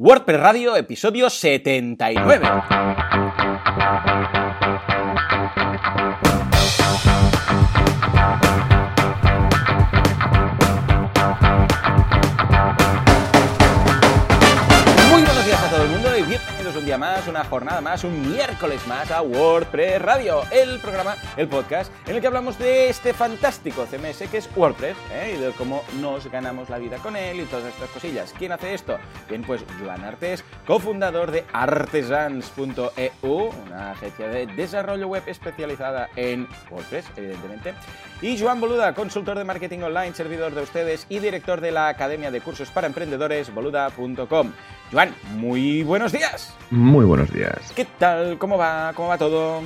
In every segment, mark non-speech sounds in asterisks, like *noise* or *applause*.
WordPress Radio, episodio 79. Más, una jornada más, un miércoles más a WordPress Radio, el programa, el podcast en el que hablamos de este fantástico CMS que es WordPress ¿eh? y de cómo nos ganamos la vida con él y todas estas cosillas. ¿Quién hace esto? Bien, pues Joan Artes, cofundador de artesans.eu, una agencia de desarrollo web especializada en WordPress, evidentemente, y Joan Boluda, consultor de marketing online, servidor de ustedes y director de la Academia de Cursos para Emprendedores, boluda.com. Joan, muy buenos días. Muy buenos días. ¿Qué tal? ¿Cómo va? ¿Cómo va todo?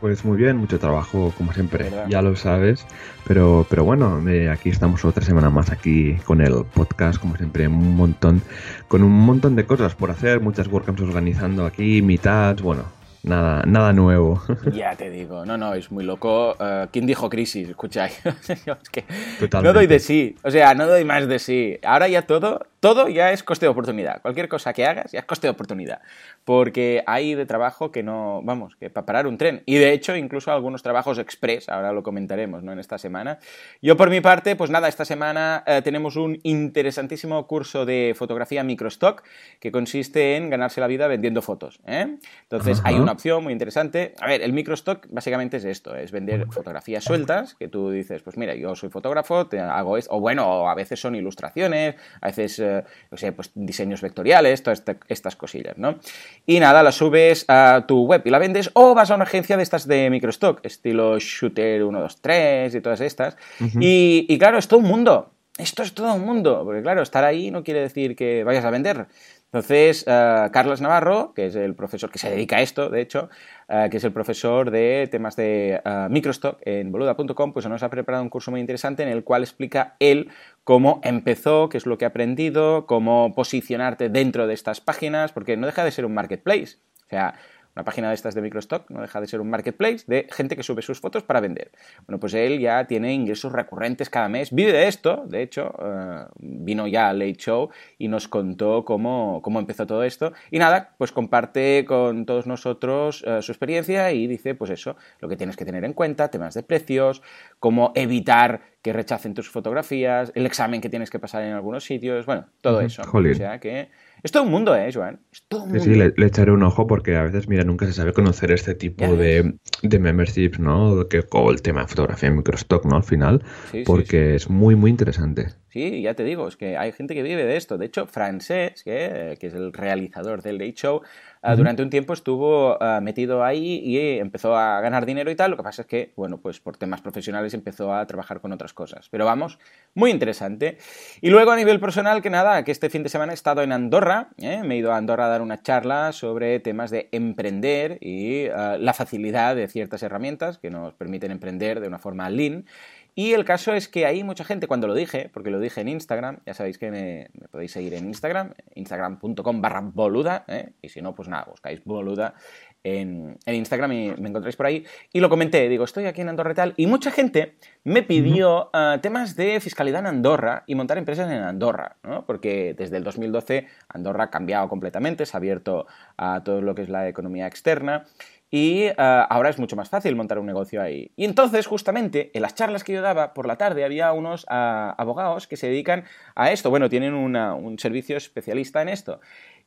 Pues muy bien, mucho trabajo, como siempre, ¿Verdad? ya lo sabes. Pero, pero bueno, eh, aquí estamos otra semana más aquí con el podcast, como siempre, un montón, con un montón de cosas por hacer, muchas WordCamps organizando aquí, mitad, bueno, nada, nada nuevo. *laughs* Ya te digo, no, no, es muy loco. Eh, ¿Quién dijo crisis? Escucha, *laughs* es que no doy de sí, o sea, no doy más de sí. Ahora ya todo, todo ya es coste de oportunidad. Cualquier cosa que hagas ya es coste de oportunidad. Porque hay de trabajo que no, vamos, que para parar un tren. Y de hecho, incluso algunos trabajos express, ahora lo comentaremos, ¿no? En esta semana. Yo por mi parte, pues nada, esta semana eh, tenemos un interesantísimo curso de fotografía microstock que consiste en ganarse la vida vendiendo fotos. ¿eh? Entonces, hay una opción muy interesante. A ver, el microstock básicamente es esto, es vender fotografías sueltas, que tú dices, pues mira, yo soy fotógrafo, te hago esto, o bueno, a veces son ilustraciones, a veces, eh, no sé, pues diseños vectoriales, todas estas cosillas, ¿no? Y nada, la subes a tu web y la vendes, o vas a una agencia de estas de microstock, estilo Shooter 123 y todas estas. y, y claro, es todo un mundo. Esto es todo un mundo, porque claro, estar ahí no quiere decir que vayas a vender. Entonces, eh, Carlos Navarro, que es el profesor que se dedica a esto, de hecho, eh, que es el profesor de temas de eh, microstock en boluda.com, pues nos ha preparado un curso muy interesante en el cual explica él cómo empezó, qué es lo que ha aprendido, cómo posicionarte dentro de estas páginas, porque no deja de ser un marketplace. O sea, una página de estas de microstock no deja de ser un marketplace de gente que sube sus fotos para vender. Bueno, pues él ya tiene ingresos recurrentes cada mes, vive de esto, de hecho, eh, vino ya al Late Show y nos contó cómo, cómo empezó todo esto. Y nada, pues comparte con todos nosotros eh, su experiencia y dice, pues eso, lo que tienes que tener en cuenta, temas de precios, cómo evitar que rechacen tus fotografías, el examen que tienes que pasar en algunos sitios, bueno, todo eso. jolín. O sea que es todo un mundo, ¿eh, Joan? Es todo un Sí, mundo. sí, le, le echaré un ojo porque a veces, mira, nunca se sabe conocer este tipo de, de memberships, ¿no? Que, o el tema de fotografía en microstock, ¿no? Al final, Sí, sí, porque es muy, muy interesante. Sí, ya te digo, es que hay gente que vive de esto. De hecho, Francés, que, que es el realizador del Late Show, ah, durante un tiempo estuvo ah, metido ahí y empezó a ganar dinero y tal. Lo que pasa es que, bueno, pues por temas profesionales empezó a trabajar con otras cosas. Pero vamos, muy interesante. Y luego a nivel personal, que nada, que este fin de semana he estado en Andorra, ¿eh? me he ido a Andorra a dar una charla sobre temas de emprender y ah, la facilidad de ciertas herramientas que nos permiten emprender de una forma lean. Y el caso es que ahí mucha gente, cuando lo dije, porque lo dije en Instagram, ya sabéis que me, me podéis seguir en Instagram, instagram.com barra boluda, ¿eh? y si no, pues nada, buscáis boluda en, en Instagram y me encontráis por ahí. Y lo comenté, digo, estoy aquí en Andorra y tal, y mucha gente me pidió ah, temas de fiscalidad en Andorra y montar empresas en Andorra, ¿no? Porque desde el 2012 Andorra ha cambiado completamente, se ha abierto a todo lo que es la economía externa. Y ah, ahora es mucho más fácil montar un negocio ahí. Y entonces, justamente, en las charlas que yo daba por la tarde, había unos ah, abogados que se dedican a esto. Bueno, tienen un servicio especialista en esto.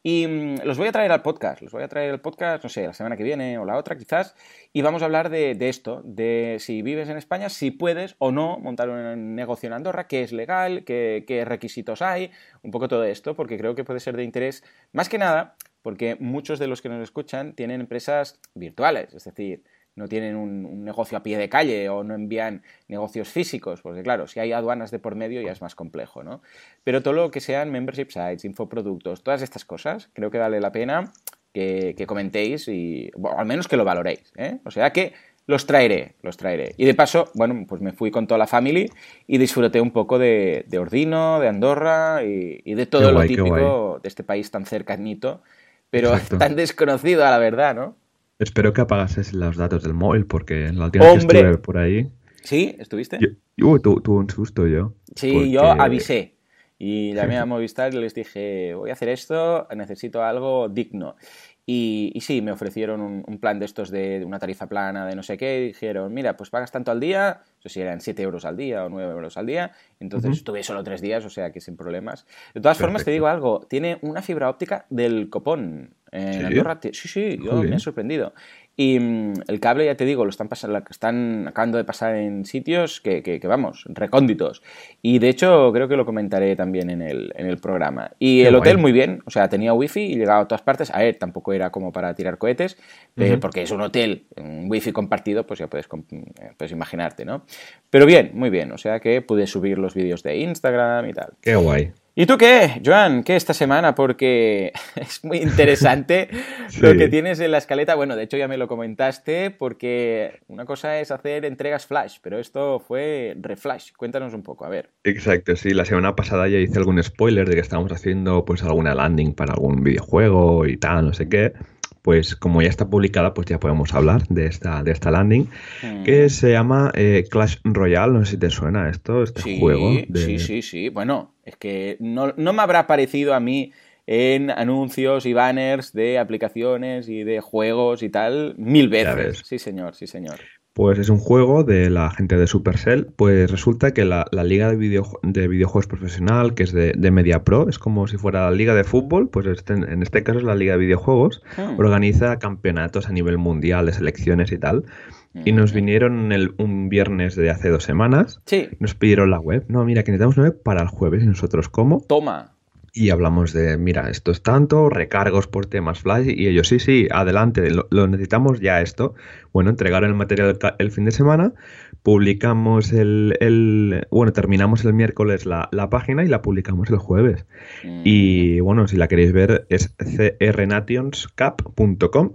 Y mm, los voy a traer al podcast. Los voy a traer al podcast, no sé, la semana que viene o la otra quizás. Y vamos a hablar de, esto, de si vives en España, si puedes o no montar un negocio en Andorra, qué es legal, qué requisitos hay, un poco todo esto, porque creo que puede ser de interés, más que nada, porque muchos de los que nos escuchan tienen empresas virtuales, es decir, no tienen un, un negocio a pie de calle o no envían negocios físicos, porque claro, si hay aduanas de por medio ya es más complejo, ¿no? Pero todo lo que sean membership sites, infoproductos, todas estas cosas, creo que vale la pena que, que comentéis y bueno, al menos que lo valoréis, ¿eh? O sea que los traeré, los traeré. Y de paso, bueno, pues me fui con toda la family y disfruté un poco de, de Ordino, de Andorra y, y de todo lo guay, qué típico de este país tan cercanito, pero Exacto. tan desconocido a la verdad, ¿no? Espero que apagases los datos del móvil porque la última vez que estuve por ahí, ¿Sí? ¿Estuviste? yo, tu- tuve un susto yo. Sí, porque- yo avisé. Y llamé *laughs* a Movistar y les dije, voy a hacer esto, necesito algo digno. Y, sí, me ofrecieron un, plan de estos de, una tarifa plana, de no sé qué, y dijeron, mira, pues pagas tanto al día, no sé si eran 7 euros al día o 9 euros al día, entonces estuve solo 3 días, o sea que sin problemas. De todas formas, te digo algo, tiene una fibra óptica del copón. En Andorra, sí, sí, yo me he sorprendido. Y mm, el cable, ya te digo, lo están, pasando, están acabando de pasar en sitios que, que, vamos, recónditos. Y de hecho, creo que lo comentaré también en el, en el programa. Y el hotel, muy bien, o sea, tenía wifi y llegaba a todas partes. A ver, tampoco era como para tirar cohetes, eh, porque es un hotel, un wifi compartido, pues ya puedes, eh, puedes imaginarte, ¿no? Pero bien, muy bien, o sea que pude subir los vídeos de Instagram y tal. Qué guay. ¿Y tú qué, Joan? ¿Qué esta semana? Porque *laughs* es muy interesante *laughs* lo que tienes en la escaleta. Bueno, de hecho ya me lo comentaste, porque una cosa es hacer entregas flash, pero esto fue reflash. Cuéntanos un poco, a ver. Exacto, sí. La semana pasada ya hice algún spoiler de que estábamos haciendo pues alguna landing para algún videojuego y tal, no sé qué pues como ya está publicada, pues ya podemos hablar de esta, de esta landing, que mm. se llama eh, Clash Royale, no sé si te suena esto, este juego. Sí, sí, sí, bueno, es que no, me habrá parecido a mí en anuncios y banners de aplicaciones y de juegos y tal mil veces. Sí, señor, sí, señor. Pues es un juego de la gente de Supercell. Pues resulta que la, liga de, de, videojuegos profesional, que es de, de, Media Pro, es como si fuera la liga de fútbol, pues este, en este caso es la liga de videojuegos, hmm. organiza campeonatos a nivel mundial de selecciones y tal. Y nos hmm. vinieron el, un viernes de hace dos semanas. Sí. Nos pidieron la web. No, mira, que necesitamos una web para el jueves. Y nosotros, ¿cómo? Toma y hablamos de, mira, esto es tanto, recargos por temas flash, y ellos, sí, sí, adelante, lo, necesitamos ya esto. Bueno, entregaron el material el fin de semana, publicamos el, bueno, terminamos el miércoles la, página y la publicamos el jueves. Mm. Y bueno, si la queréis ver es crnationscap.com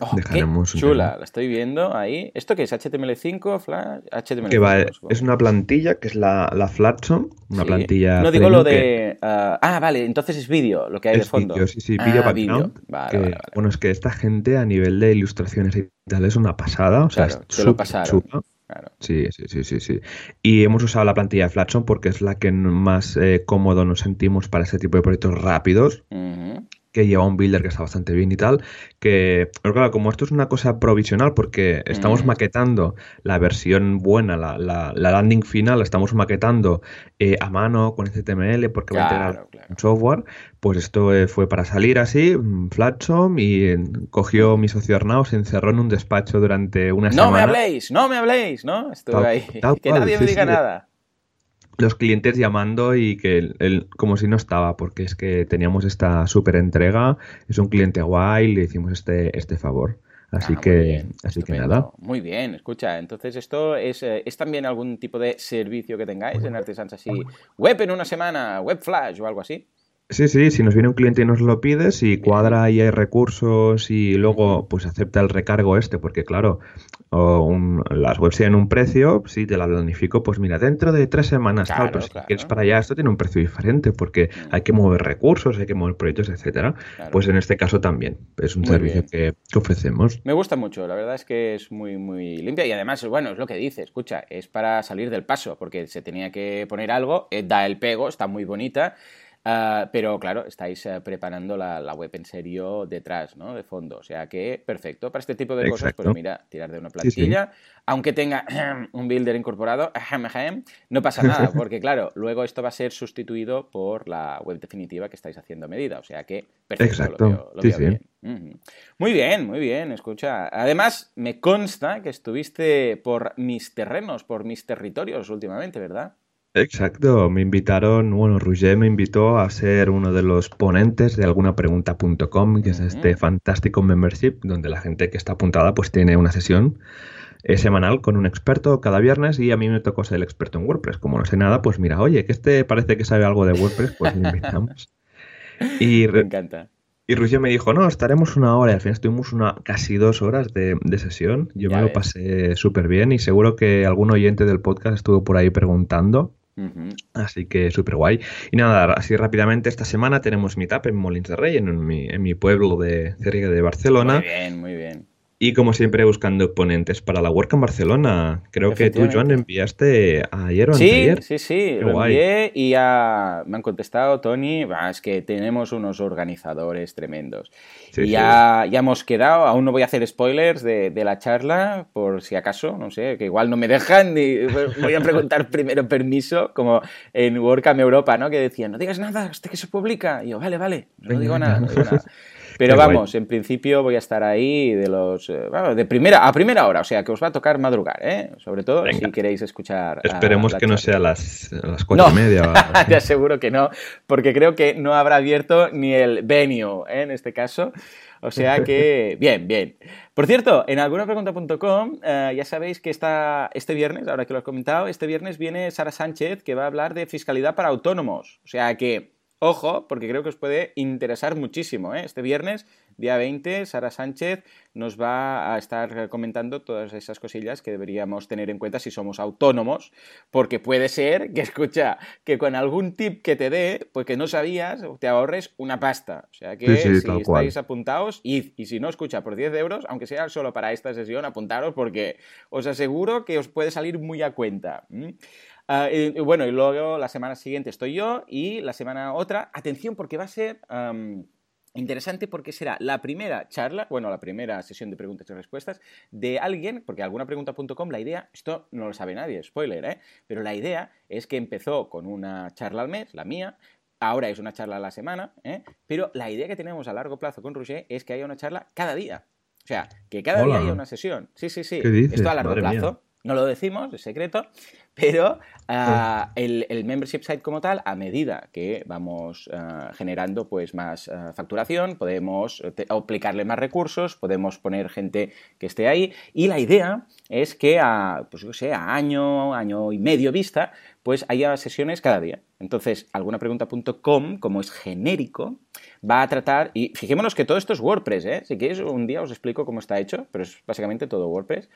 Oh, Dejaremos chula, la estoy viendo ahí. ¿Esto qué es? ¿HTML5? Flash? HTML5. Que va, es una plantilla que es la, la Flatson, una plantilla. No digo lo de. ah, ah vale, entonces es vídeo lo que hay de fondo. Video, sí, sí, vídeo ah, background. Vale, Bueno, es que esta gente a nivel de ilustraciones y tal es una pasada. O sea, claro, es lo pasaron. Claro. Sí, sí, sí, sí, sí. Y hemos usado la plantilla de Flatson porque es la que más eh, cómodo nos sentimos para este tipo de proyectos rápidos que lleva un builder que está bastante bien y tal, que, pero claro, como esto es una cosa provisional porque estamos mm. maquetando la versión buena, la, la, landing final, la estamos maquetando eh, a mano con HTML porque va a integrar un software, pues esto eh, fue para salir así, mm, Flatsom, y cogió mi socio Arnau, se encerró en un despacho durante una semana. No me habléis, no me habléis, ¿no? Estuve ahí. *laughs* que nadie me diga nada los clientes llamando y que él, como si no estaba, porque es que teníamos esta súper entrega, es un cliente guay, le hicimos este, este favor. Así ah, que, así que nada. Muy bien, escucha, entonces esto es, eh, es también algún tipo de servicio que tengáis en Artesans así, web en una semana, web flash o algo así. Sí, sí, si nos viene un cliente y nos lo pide, si cuadra y hay recursos y luego pues acepta el recargo este, porque claro, las webs tienen un precio, si te la planifico, pues mira, dentro de tres semanas tal, pero si quieres para allá, esto tiene un precio diferente porque hay que mover recursos, hay que mover proyectos, etcétera. Pues en este caso también es un servicio que, ofrecemos. Me gusta mucho, la verdad es que es muy, muy limpia y además, bueno, es lo que dice, escucha, es para salir del paso, porque se tenía que poner algo, eh, da el pego, está muy bonita. Ah, pero claro, estáis eh, preparando la, web en serio detrás, ¿no? De fondo. O sea que perfecto para este tipo de cosas. Pues mira, tirar de una plantilla, aunque tenga *clears throat* un builder incorporado, no pasa nada, *laughs* porque claro, luego esto va a ser sustituido por la web definitiva que estáis haciendo a medida. O sea que perfecto, lo veo, bien. Muy bien, muy bien, escucha. Además, me consta que estuviste por mis terrenos, por mis territorios últimamente, ¿verdad? Exacto, me invitaron, bueno, Roger me invitó a ser uno de los ponentes de algunapregunta.com, que es este fantástico membership donde la gente que está apuntada pues tiene una sesión eh, semanal con un experto cada viernes y a mí me tocó ser el experto en WordPress. Como no sé nada, pues mira, oye, que este parece que sabe algo de WordPress, pues le invitamos. *laughs* Y me encanta. Y Roger me dijo, no, estaremos una hora y al final estuvimos una, casi dos horas de, sesión. Yo me lo pasé súper bien y seguro que algún oyente del podcast estuvo por ahí preguntando Así que súper guay. Y nada, así rápidamente, esta semana tenemos Meetup en Molins de Rey, en mi, en mi pueblo de cerca de Barcelona. Muy bien, muy bien. Y como siempre, buscando ponentes para la WordCamp Barcelona. Creo que tú, Joan, enviaste ayer o sí, anteayer. Sí, sí, lo envié y ya me han contestado, Tony, es que tenemos unos organizadores tremendos. y ya, ya hemos quedado, aún no voy a hacer spoilers de, de, la charla, por si acaso, no sé, que igual no me dejan, y voy a preguntar *laughs* primero permiso, como en WordCamp Europa, ¿no? Que decían, no digas nada hasta que se publica. Y yo, vale, vale, no digo nada, no digo nada. *laughs* Pero vamos, en principio voy a estar ahí de los eh, de primera a primera hora, o sea que os va a tocar madrugar, ¿eh? Sobre todo si queréis escuchar. Esperemos que no sea a las, las cuatro y media. *laughs* te aseguro que no, porque creo que no habrá abierto ni el venue ¿eh? en este caso. O sea que, *laughs* bien, bien. Por cierto, en algunapregunta.com eh, ya sabéis que está este viernes, ahora que lo he comentado, este viernes viene Sara Sánchez que va a hablar de fiscalidad para autónomos. O sea que Ojo, porque creo que os puede interesar muchísimo. ¿eh? Este viernes, día 20, Sara Sánchez nos va a estar comentando todas esas cosillas que deberíamos tener en cuenta si somos autónomos, porque puede ser que, escucha, que con algún tip que te dé, pues que no sabías, te ahorres una pasta. O sea que si estáis apuntados, y, y si no, escucha, por 10 euros, aunque sea solo para esta sesión, apuntaros porque os aseguro que os puede salir muy a cuenta. Ah, y, bueno, y luego la semana siguiente estoy yo y la semana otra, atención porque va a ser interesante porque será la primera charla, bueno, la primera sesión de preguntas y respuestas de alguien, porque alguna pregunta.com, la idea, esto no lo sabe nadie, spoiler, ¿eh? Pero la idea es que empezó con una charla al mes, la mía, ahora es una charla a la semana, ¿eh? Pero la idea que tenemos a largo plazo con Roger es que haya una charla cada día. O sea, que cada día haya una sesión. Sí, sí, sí. Esto a largo plazo. No lo decimos, es secreto, pero ah, el, membership site como tal, a medida que vamos ah, generando pues más ah, facturación, podemos aplicarle más recursos, podemos poner gente que esté ahí y la idea es que a, pues yo sé, a año, año y medio vista, pues haya sesiones cada día. Entonces, algunapregunta.com, como es genérico, va a tratar, y fijémonos que todo esto es WordPress, ¿eh? Si queréis, un día os explico cómo está hecho, pero es básicamente todo WordPress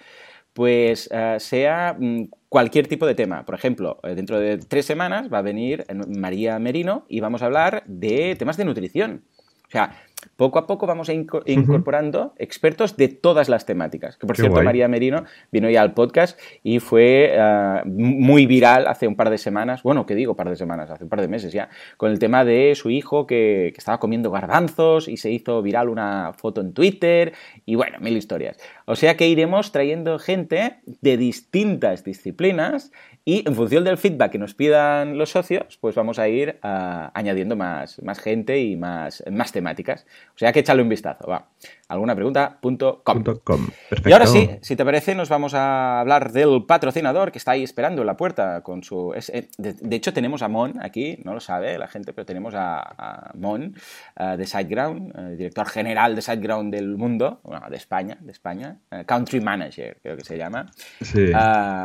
pues eh, sea mm, cualquier tipo de tema. Por ejemplo, eh, dentro de tres semanas va a venir eh, María Merino y vamos a hablar de temas de nutrición. O sea, poco a poco vamos incorporando expertos de todas las temáticas. Que por cierto, María Merino vino ya al podcast y fue ah, muy viral hace un par de semanas, bueno, ¿qué digo par de semanas? Hace un par de meses ya, con el tema de su hijo que, que estaba comiendo garbanzos y se hizo viral una foto en Twitter y bueno, mil historias. O sea que iremos trayendo gente de distintas disciplinas y en función del feedback que nos pidan los socios, pues vamos a ir ah, añadiendo más, más gente y más, más temáticas. O sea que échale un vistazo, va. Alguna pregunta.com. Y ahora sí, si te parece, nos vamos a hablar del patrocinador que está ahí esperando en la puerta con su... Eh, de, hecho, tenemos a Mon aquí, no lo sabe la gente, pero tenemos a, Mon eh, de SiteGround, eh, director general de SiteGround del mundo, bueno, de España, de España, Country Manager, creo que se llama. Sí.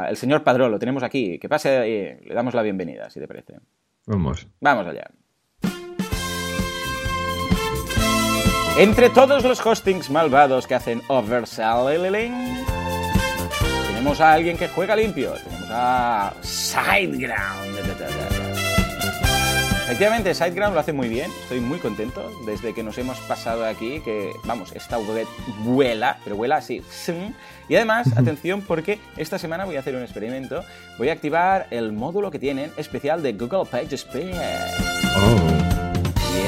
el señor Padrón, lo tenemos aquí. Que pase y le damos la bienvenida, si te parece. Vamos. Vamos allá. Entre todos los hostings malvados que hacen overselling, tenemos a alguien que juega limpio. Tenemos a SiteGround. Efectivamente, SiteGround lo hace muy bien, estoy muy contento desde que nos hemos pasado aquí, que vamos, esta web vuela, pero vuela así. Y además, atención porque esta semana voy a hacer un experimento, voy a activar el módulo que tienen especial de Google PageSpeed. Oh.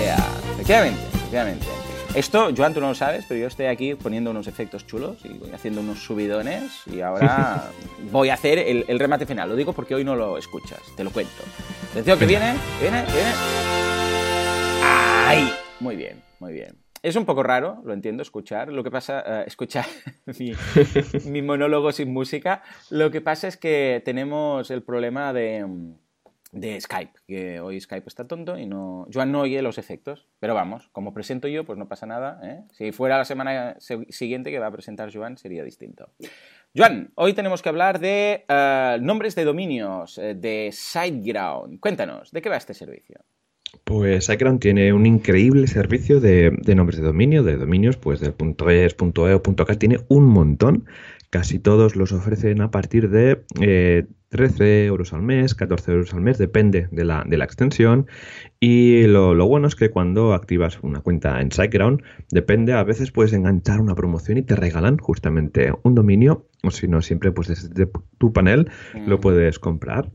Yeah, efectivamente, efectivamente. Esto, Joan, tú no lo sabes, pero yo estoy aquí poniendo unos efectos chulos y voy haciendo unos subidones y ahora *laughs* voy a hacer el, remate final. Lo digo porque hoy no lo escuchas, te lo cuento. Atención, que viene, viene, viene. ¡Ay! Muy bien, muy bien. Es un poco raro, lo entiendo, escuchar. Lo que pasa, uh, escuchar *laughs* mi, mi monólogo sin música. Lo que pasa es que tenemos el problema de de Skype, que hoy Skype está tonto y no, Joan no oye los efectos, pero vamos, como presento yo, pues no pasa nada. ¿eh? Si fuera la semana siguiente que va a presentar Joan, sería distinto. Joan, hoy tenemos que hablar de eh, nombres de dominios eh, de SiteGround. Cuéntanos, ¿de qué va este servicio? Pues SiteGround tiene un increíble servicio de, nombres de dominio, de dominios, pues del .es, .eu, .cat, tiene un montón casi todos los ofrecen a partir de 13 eh, euros al mes, 14 euros al mes, depende de la, de la extensión. Y lo, bueno es que cuando activas una cuenta en SiteGround, depende, a veces puedes enganchar una promoción y te regalan justamente un dominio, o si no, siempre pues desde tu panel lo mm. puedes comprar.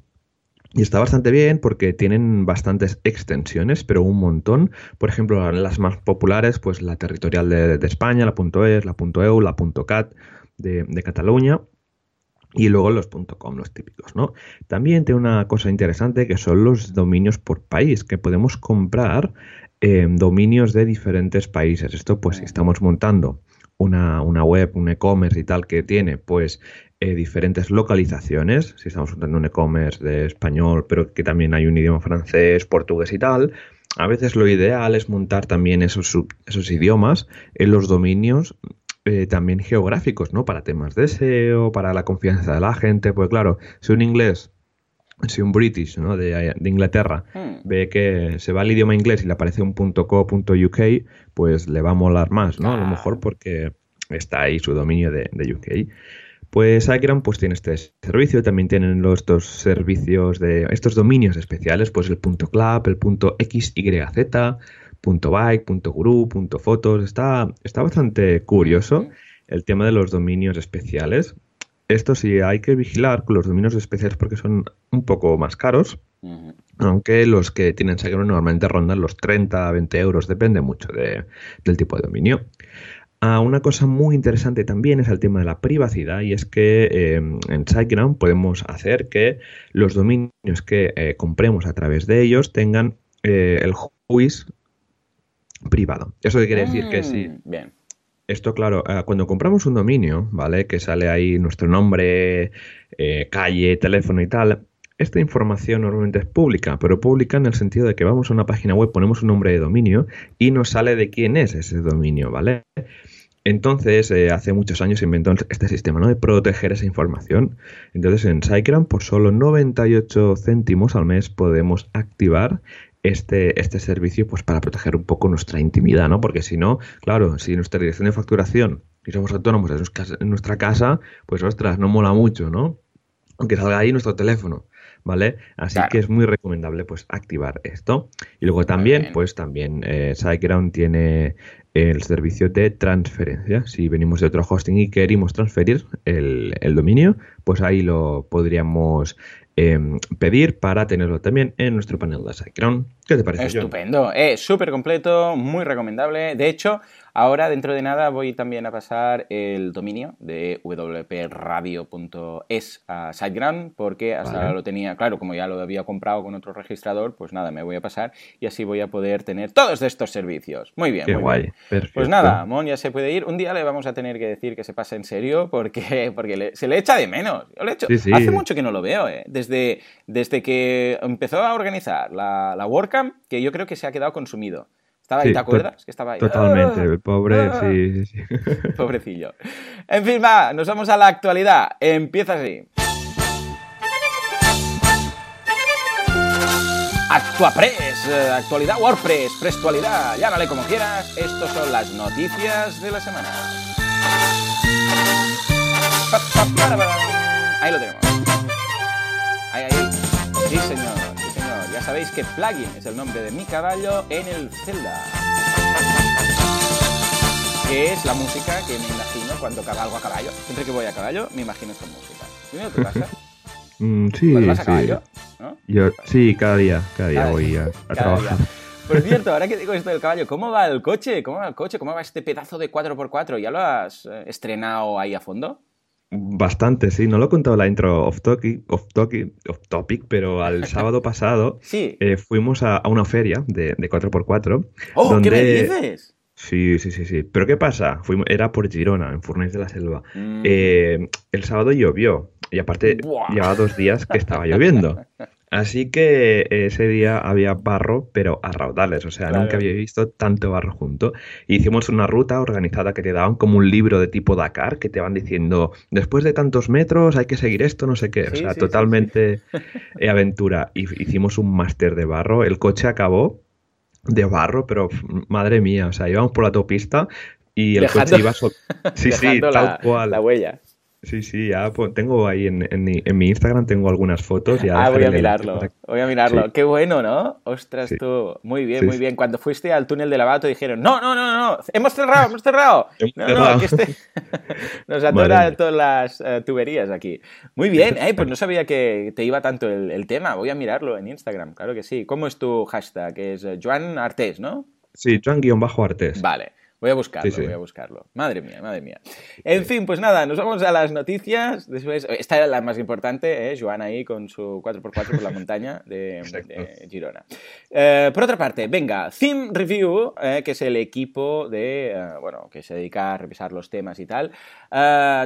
Y está bastante bien porque tienen bastantes extensiones, pero un montón. Por ejemplo, las más populares, pues la territorial de, España, la .es, la .eu, la .cat de, de Cataluña y luego los .com, los típicos, ¿no? También tiene una cosa interesante que son los dominios por país, que podemos comprar eh, dominios de diferentes países. Esto, pues, si estamos montando una, una web, un e-commerce y tal que tiene, pues, eh, diferentes localizaciones, si estamos usando un e-commerce de español, pero que también hay un idioma francés, portugués y tal, a veces lo ideal es montar también esos, esos idiomas en los dominios eh, también geográficos, ¿no? Para temas de SEO, para la confianza de la gente, pues claro, si un inglés si un British ¿no? de, Inglaterra hmm. ve que se va al idioma inglés y le aparece un .co.uk, pues le va a molar más, ¿no? A lo mejor porque está ahí su dominio de, de UK. Pues iGram pues tiene este servicio, también tienen los dos servicios de estos dominios especiales, pues el .club, el .xyz, .bike, .guru, .fotos, está, está bastante curioso el tema de los dominios especiales. Esto sí hay que vigilar con los dominios especiales porque son un poco más caros, aunque los que tienen SiteGround normalmente rondan los 30 a 20 euros, depende mucho del tipo de dominio. Ah, una cosa muy interesante también es el tema de la privacidad y es que em, en SiteGround podemos hacer que los dominios que eh, compremos a través de ellos tengan eh, el juice privado. Eso quiere decir que sí. Mm, bien. Esto, claro, ah, cuando compramos un dominio, ¿vale? Que sale ahí nuestro nombre, eh, calle, teléfono y tal, esta información normalmente es pública, pero pública en el sentido de que vamos a una página web, ponemos un nombre de dominio y nos sale de quién es ese dominio, ¿vale? Entonces, eh, hace muchos años se inventó este sistema ¿no? de proteger esa información. Entonces, en SiteGround, por solo 98 céntimos al mes, podemos activar este, este servicio pues, para proteger un poco nuestra intimidad, ¿no? Porque si no, claro, si nuestra dirección de facturación y somos autónomos en nuestra casa, pues ostras, no mola mucho, ¿no? Aunque salga ahí nuestro teléfono. ¿vale? Así que es muy recomendable pues activar esto. Y luego también, pues también eh, SiteGround tiene el servicio de transferencia. Si venimos de otro hosting y queremos transferir el, dominio, pues ahí lo podríamos em, pedir para tenerlo también en nuestro panel de SiteGround. ¿Qué te parece? Estupendo, es súper completo, muy recomendable. De hecho, Ahora, dentro de nada, voy también a pasar el dominio de wpradio.es a SiteGround, porque hasta ahora lo tenía, claro, como ya lo había comprado con otro registrador, pues nada, me voy a pasar y así voy a poder tener todos estos servicios. Muy bien, Qué muy guay. Bien. Pues nada, Mon ya se puede ir. Un día le vamos a tener que decir que se pase en serio porque, porque se le echa de menos. Yo le Hace mucho que no lo veo, ¿eh? Desde, desde que empezó a organizar la, la WordCamp, que yo creo que se ha quedado consumido. ¿Estaba ahí, te acuerdas? Que estaba ahí. Totalmente, el pobre, ah. *laughs* sí, sí, *laughs* Pobrecillo. En fin, va, nos vamos a la actualidad. Empieza así. ActuaPress, eh, actualidad WordPress, prestualidad, llámale como quieras. Estos son las noticias de la semana. Ahí lo tenemos. Ahí, ahí. Sí, señor sabéis que plugin es el nombre de mi caballo en el Zelda. Que es la música que me imagino cuando cabalgo a caballo. Siempre que voy a caballo, me imagino esta música. *laughs* Mm, sí, vas a caballo? Yo, sí, cada día, cada día voy a, trabajar. Por *laughs* cierto, ahora que digo esto del caballo, ¿cómo va el coche? ¿Cómo va el coche? ¿Cómo va este pedazo de 4x4? ¿Ya lo has eh, estrenado ahí a fondo? Bastante, sí. No lo he contado la intro off topic, off topic, off topic pero al *laughs* sábado pasado eh, fuimos a, una feria de, 4x4. ¡Oh, qué me dices! Sí, sí, sí, sí. Pero ¿qué pasa? Fuimos, era por Girona, en Furnace de la Selva. Mm. Eh, el sábado llovió y aparte llevaba dos días que estaba lloviendo. *laughs* Así que ese día había barro, pero a raudales, o sea, nunca había visto tanto barro junto. hicimos una ruta organizada que te daban como un libro de tipo Dakar, que te van diciendo, después de tantos metros hay que seguir esto, no sé qué, o sea, totalmente aventura. Y hicimos un máster de barro, el coche acabó de barro, pero madre mía, o sea, íbamos por la autopista y el coche iba... *laughs* Sí, sí, tal cual. La huella. Sí, sí, ya pues, tengo ahí en, en, mi Instagram tengo algunas fotos. *laughs* ah, voy a mirarlo, voy a mirarlo. Qué bueno, ¿no? Ostras, tú. Muy bien, muy bien. Cuando fuiste al túnel de lavato dijeron, no, no, no, no, hemos cerrado, hemos cerrado. *laughs* no, no, que este... *laughs* Nos atora todas las eh, tuberías aquí. Muy bien, eh, pues no sabía que te iba tanto el, tema. Voy a mirarlo en Instagram, claro que sí. ¿Cómo es tu hashtag? Es eh, Joan Artés, ¿no? Sí, Joan-Artés. Vale. Voy a buscarlo, voy a buscarlo. Madre mía, madre mía. En fin, pues nada, nos vamos a las noticias. Después, esta era la más importante, ¿eh? Joan ahí con su 4x4 por la *laughs* montaña de, Girona. Eh, por otra parte, venga, Theme Review, eh, que es el equipo de, eh, bueno, que se dedica a revisar los temas y tal,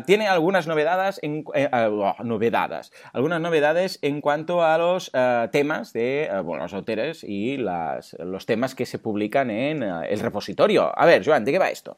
tiene algunas novedades, en, oh, novedades, algunas novedades en cuanto a los temas de, bueno, los autores y las, los temas que se publican en el repositorio. A ver, Joan, ¿De qué va esto?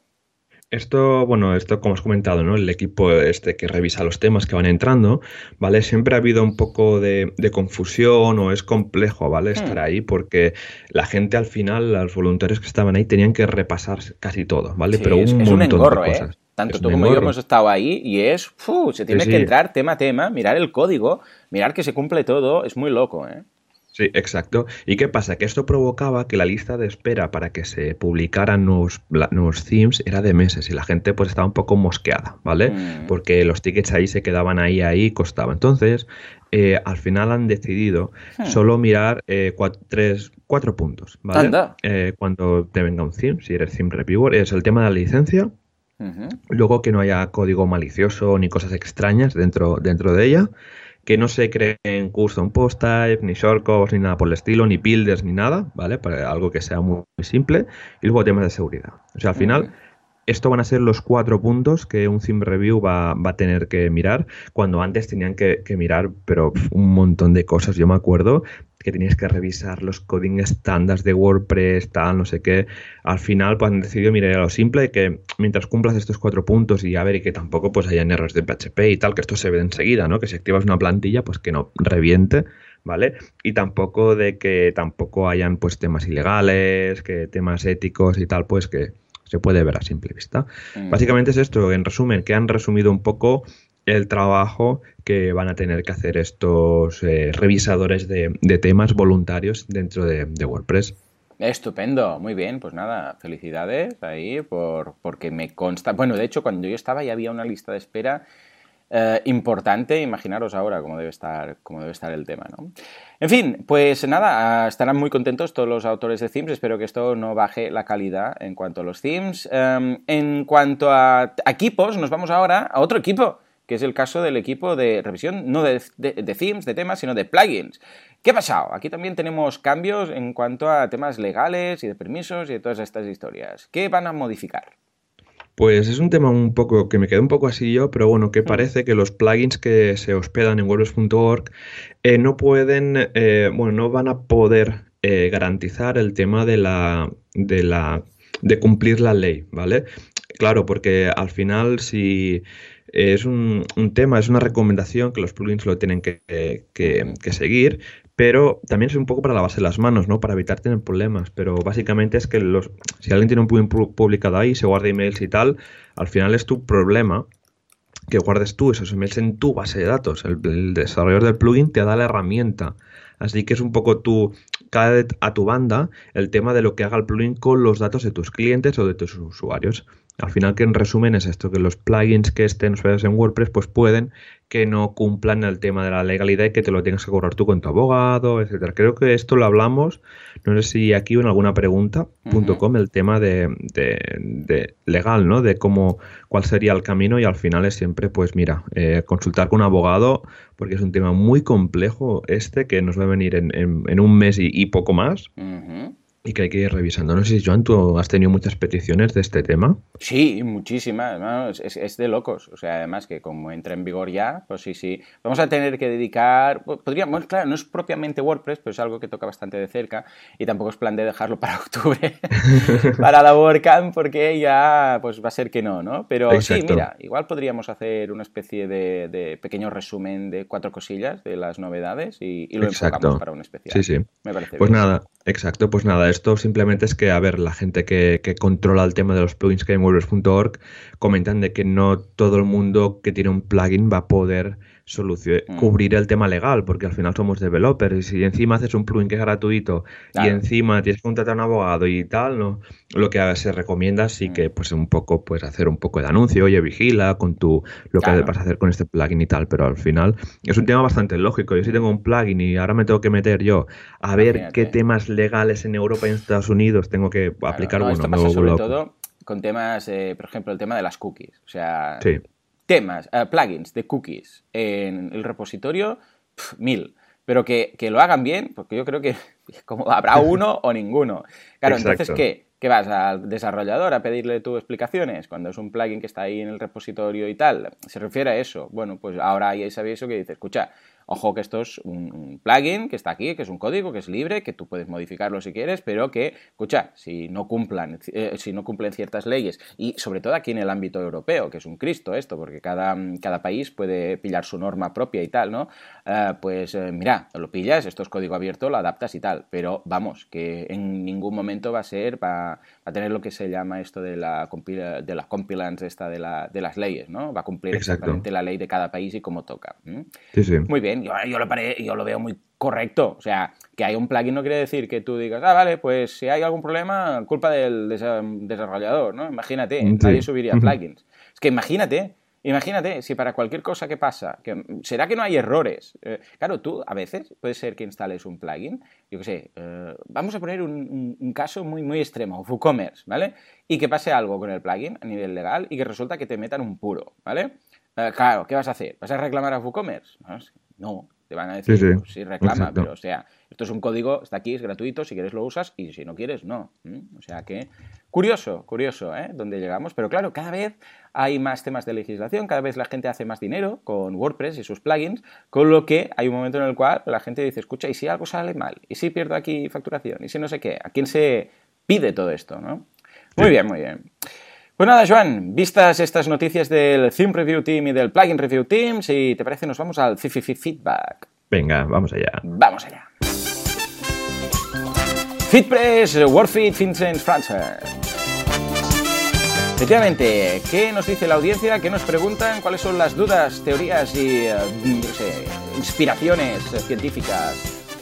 Esto, bueno, esto como has comentado, ¿no? El equipo este que revisa los temas que van entrando, ¿vale? Siempre ha habido un poco de, confusión o es complejo, ¿vale? Hmm. Estar ahí porque la gente al final, los voluntarios que estaban ahí tenían que repasar casi todo, ¿vale? Pero un montón de ¿eh? cosas. Tanto tú como yo hemos estado ahí y es, se tiene que entrar tema a tema, mirar el código, mirar que se cumple todo, es muy loco, ¿eh? Sí, exacto. ¿Y qué pasa? Que esto provocaba que la lista de espera para que se publicaran nuevos, nuevos themes era de meses y la gente pues estaba un poco mosqueada, ¿vale? Mm. Porque los tickets ahí se quedaban ahí, ahí, costaba. Entonces, eh, al final han decidido hmm. solo mirar eh, cuatro, tres, cuatro puntos, ¿vale? Eh, cuando te venga un theme, si eres theme reviewer, es el tema de la licencia, luego que no haya código malicioso ni cosas extrañas dentro, dentro de ella, que no se creen custom post type, ni shortcuts, ni nada por el estilo, ni builders, ni nada, ¿vale? Para algo que sea muy, simple. Y luego temas de seguridad. O sea, al final, esto van a ser los cuatro puntos que un theme review va, a tener que mirar, cuando antes tenían que, mirar, pero un montón de cosas. Yo me acuerdo que tenías que revisar los coding estándares de WordPress, tal, no sé qué. Al final, pues han decidido mirar a lo simple, que mientras cumplas estos cuatro puntos y a ver, y que tampoco pues hayan errores de PHP y tal, que esto se ve enseguida, ¿no? Que si activas una plantilla, pues que no reviente, ¿vale? Y tampoco de que tampoco hayan pues temas ilegales, que temas éticos y tal, pues que se puede ver a simple vista. Mm. Básicamente es esto, en resumen, que han resumido un poco el trabajo que van a tener que hacer estos eh, revisadores de, temas voluntarios dentro de, WordPress. Estupendo, muy bien, pues nada, felicidades ahí por, porque me consta. Bueno, de hecho, cuando yo estaba ya había una lista de espera eh, importante, imaginaros ahora cómo debe estar, cómo debe estar el tema, ¿no? En fin, pues nada, estarán muy contentos todos los autores de themes, espero que esto no baje la calidad en cuanto a los themes. Em, en cuanto a equipos, nos vamos ahora a otro equipo que es el caso del equipo de revisión, no de, themes, de temas, sino de plugins. ¿Qué ha pasado? Aquí también tenemos cambios en cuanto a temas legales y de permisos y de todas estas historias. ¿Qué van a modificar? Pues es un tema un poco que me quedé un poco así yo, pero bueno, que mm. parece que los plugins que se hospedan en WordPress.org eh, no pueden, eh, bueno, no van a poder eh, garantizar el tema de la, de la, de cumplir la ley, ¿vale? Claro, porque al final si es un, tema, es una recomendación que los plugins lo tienen que, seguir, pero también es un poco para la base de las manos, ¿no? Para evitar tener problemas. Pero básicamente es que los, si alguien tiene un plugin publicado ahí, se guarda emails y tal, al final es tu problema que guardes tú esos emails en tu base de datos. El, desarrollador del plugin te da la herramienta. Así que es un poco tu, cada a tu banda el tema de lo que haga el plugin con los datos de tus clientes o de tus usuarios. Al final, que en resumen es esto, que los plugins que estén hospedados en WordPress pues pueden que no cumplan el tema de la legalidad y que te lo tengas que cobrar tú con tu abogado, etcétera. Creo que esto lo hablamos, no sé si aquí o en alguna pregunta.com, el tema de, de, legal, ¿no? De cómo, cuál sería el camino y al final es siempre, pues mira, eh, consultar con un abogado porque es un tema muy complejo este que nos va a venir en, en, un mes y, poco más y que hay que ir revisando. No sé si, Joan, tú has tenido muchas peticiones de este tema. Sí, muchísimas. es, de locos. O sea, además que como entra en vigor ya, pues sí, sí. Vamos a tener que dedicar... Podríamos, claro, no es propiamente WordPress, pero es algo que toca bastante de cerca y tampoco es plan de dejarlo para *laughs* octubre, para la WordCamp, porque ya pues va a ser que no, ¿no? Pero sí, mira, igual podríamos hacer una especie de, pequeño resumen de cuatro cosillas de las novedades y, lo enfocamos para un especial. Sí, sí. Me parece Pues nada, exacto, pues nada esto simplemente es que, a ver, la gente que, controla el tema de los plugins WordPress.org comentan de que no todo el mundo que tiene un plugin va a poder Mm. cubrir el tema legal, porque al final somos developers y si encima haces un plugin que es gratuito y encima tienes que contratar a un abogado y tal, ¿no? lo que se recomienda sí mm. que pues un poco pues hacer un poco de anuncio, oye, vigila con tu lo que vas a hacer con este plugin y tal, pero al final es un tema bastante lógico. Yo si tengo un plugin y ahora me tengo que meter yo a ver qué temas legales en Europa y en Estados Unidos tengo que aplicar, bueno, sobre todo con temas, eh, por ejemplo, el tema de las cookies. O sea, sí temas, eh, plugins de cookies en el repositorio, mil. Pero que, lo hagan bien, porque yo creo que *laughs* como habrá *laughs* uno o ninguno. Claro, entonces, ¿qué? ¿Qué vas al desarrollador a pedirle tus explicaciones cuando es un plugin que está ahí en el repositorio y tal? ¿Se refiere a eso? Bueno, pues ahora hay ese aviso que dice, escucha, Ojo que esto es un plugin que está aquí, que es un código, que es libre, que tú puedes modificarlo si quieres, pero que, escucha, si no cumplan, eh, si no cumplen ciertas leyes, y sobre todo aquí en el ámbito europeo, que es un Cristo esto, porque cada, cada país puede pillar su norma propia y tal, ¿no? Eh, pues eh, mira, lo pillas, esto es código abierto, lo adaptas y tal, pero vamos, que en ningún momento va a ser, va, a tener lo que se llama esto de la, de la compilance esta de, la, de las leyes, ¿no? Va a cumplir exactamente la ley de cada país y como toca. Sí, sí. Muy bien, yo, lo yo lo veo muy correcto. O sea, que hay un plugin no quiere decir que tú digas, ah, vale, pues si hay algún problema, culpa del desarrollador, ¿no? Imagínate, nadie subiría plugins. Es que imagínate, imagínate si para cualquier cosa que pasa, que, ¿será que no hay errores? Eh, claro, tú a veces puede ser que instales un plugin, yo qué sé, eh, vamos a poner un, caso muy, muy extremo, WooCommerce, ¿vale? Y que pase algo con el plugin a nivel legal y que resulta que te metan un puro, ¿vale? Eh, claro, ¿qué vas a hacer? ¿Vas a reclamar a WooCommerce? No, te van a decir, sí, pues reclama, pero o sea, esto es un código, está aquí, es gratuito, si quieres lo usas y si no quieres, no. O sea que, curioso, curioso, ¿eh? Donde llegamos, pero claro, cada vez hay más temas de legislación, cada vez la gente hace más dinero con WordPress y sus plugins, con lo que hay un momento en el cual la gente dice, escucha, ¿y si algo sale mal? ¿Y si pierdo aquí facturación? ¿Y si no sé qué? ¿A quién se pide todo esto, no? Muy bien, muy bien. Pues nada, Joan, vistas estas noticias del Theme Review Team y del Plugin Review Team, si te parece nos vamos al Feedback. Venga, vamos allá. Vamos allá. FitPress, WordFit, Vincent France. Efectivamente, ¿qué nos dice la audiencia? ¿Qué nos preguntan? ¿Cuáles son las dudas, teorías y eh, inspiraciones científicas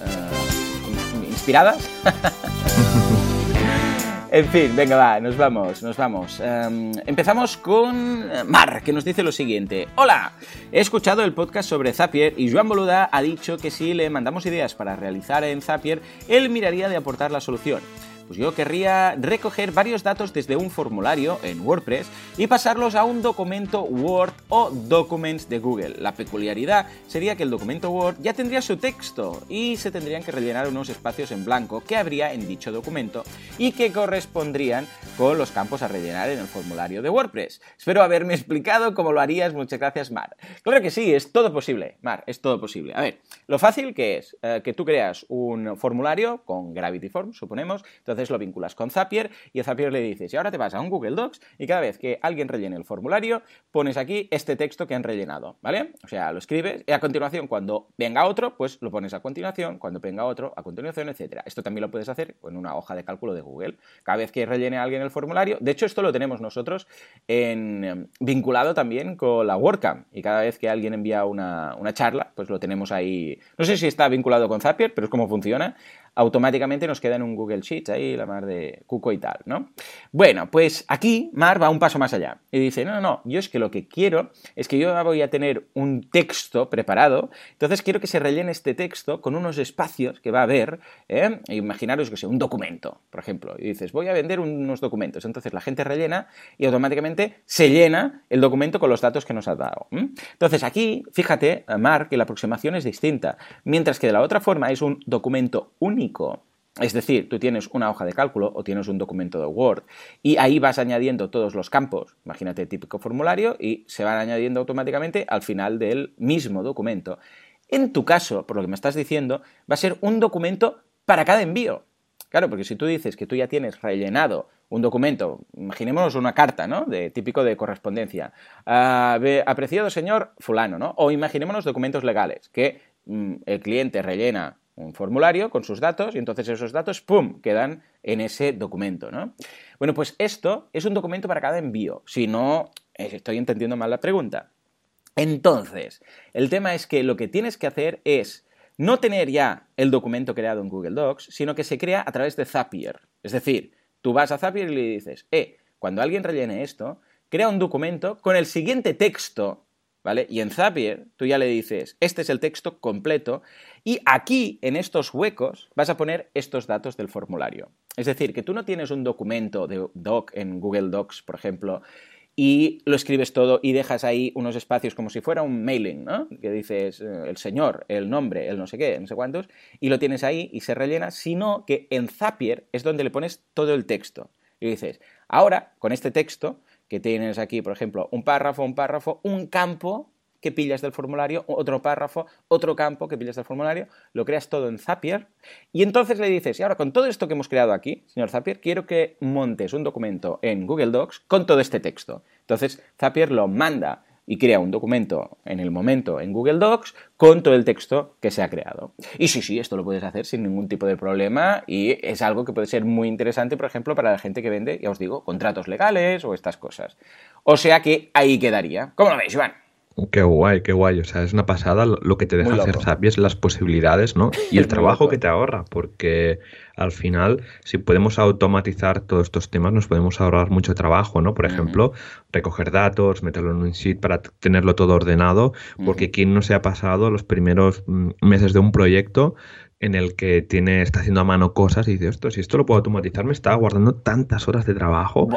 eh, inspiradas? *laughs* En fin, venga, va, nos vamos, nos vamos. Em, empezamos con Mar, que nos dice lo siguiente. Hola, he escuchado el podcast sobre Zapier y Joan Boluda ha dicho que si le mandamos ideas para realizar en Zapier, él miraría de aportar la solución pues yo querría recoger varios datos desde un formulario en WordPress y pasarlos a un documento Word o Documents de Google. La peculiaridad sería que el documento Word ya tendría su texto y se tendrían que rellenar unos espacios en blanco que habría en dicho documento y que correspondrían con los campos a rellenar en el formulario de WordPress. Espero haberme explicado cómo lo harías. Muchas gracias, Mar. Claro que sí, es todo posible, Mar, es todo posible. A ver, lo fácil que es eh, que tú creas un formulario con Gravity Forms, suponemos, entonces lo vinculas con Zapier y a Zapier le dices, y ahora te vas a un Google Docs y cada vez que alguien rellene el formulario, pones aquí este texto que han rellenado, ¿vale? O sea, lo escribes y a continuación cuando venga otro, pues lo pones a continuación, cuando venga otro, a continuación, etcétera. Esto también lo puedes hacer en una hoja de cálculo de Google. Cada vez que rellene alguien el formulario, de hecho esto lo tenemos nosotros en, em, vinculado también con la WordCamp y cada vez que alguien envía una, una charla, pues lo tenemos ahí. No sé si está vinculado con Zapier, pero es como funciona automáticamente nos queda en un Google Sheets ahí, la mar de cuco y tal, ¿no? Bueno, pues aquí Mar va un paso más allá y dice, no, no, no, yo es que lo que quiero es que yo voy a tener un texto preparado, entonces quiero que se rellene este texto con unos espacios que va a haber, ¿eh? imaginaros que sea un documento, por ejemplo, y dices, voy a vender unos documentos, entonces la gente rellena y automáticamente se llena el documento con los datos que nos ha dado. Entonces aquí, fíjate, Mar, que la aproximación es distinta, mientras que de la otra forma es un documento único, es decir, tú tienes una hoja de cálculo o tienes un documento de Word y ahí vas añadiendo todos los campos, imagínate típico formulario, y se van añadiendo automáticamente al final del mismo documento. En tu caso, por lo que me estás diciendo, va a ser un documento para cada envío. Claro, porque si tú dices que tú ya tienes rellenado un documento, imaginémonos una carta, ¿no? De típico de correspondencia. Ah, apreciado señor fulano, ¿no? O imaginémonos documentos legales, que mm, el cliente rellena un formulario con sus datos y entonces esos datos, ¡pum!, quedan en ese documento, ¿no? Bueno, pues esto es un documento para cada envío, si no estoy entendiendo mal la pregunta. Entonces, el tema es que lo que tienes que hacer es no tener ya el documento creado en Google Docs, sino que se crea a través de Zapier. Es decir, tú vas a Zapier y le dices, eh, cuando alguien rellene esto, crea un documento con el siguiente texto Y en Zapier tú ya le dices, este es el texto completo y aquí, en estos huecos, vas a poner estos datos del formulario. Es decir, que tú no tienes un documento de doc en Google Docs, por ejemplo, y lo escribes todo y dejas ahí unos espacios como si fuera un mailing, ¿no? Que dices eh, el señor, el nombre, el no sé qué, no sé cuántos, y lo tienes ahí y se rellena, sino que en Zapier es donde le pones todo el texto. Y dices, ahora, con este texto, que tienes aquí, por ejemplo, un párrafo, un párrafo, un campo que pillas del formulario, otro párrafo, otro campo que pillas del formulario, lo creas todo en Zapier y entonces le dices, y ahora con todo esto que hemos creado aquí, señor Zapier, quiero que montes un documento en Google Docs con todo este texto. Entonces Zapier lo manda y crea un documento en el momento en Google Docs con todo el texto que se ha creado. Y sí, sí, esto lo puedes hacer sin ningún tipo de problema y es algo que puede ser muy interesante, por ejemplo, para la gente que vende, ya os digo, contratos legales o estas cosas. O sea que ahí quedaría. ¿Cómo lo veis, Iván? Qué guay, qué guay. O sea, es una sabes lo que te deja hacer Zapier, las posibilidades, ¿no? *laughs* Y el trabajo que te ahorra, porque al final, si podemos automatizar todos estos temas, nos podemos ahorrar mucho trabajo, ¿no? Por ejemplo, recoger datos, meterlo en un sheet para tenerlo todo ordenado, porque quien no se ha pasado los primeros mm, meses de un proyecto en el que tiene, está haciendo a mano cosas y dice, esto, si esto lo puedo automatizar, me está guardando tantas horas de trabajo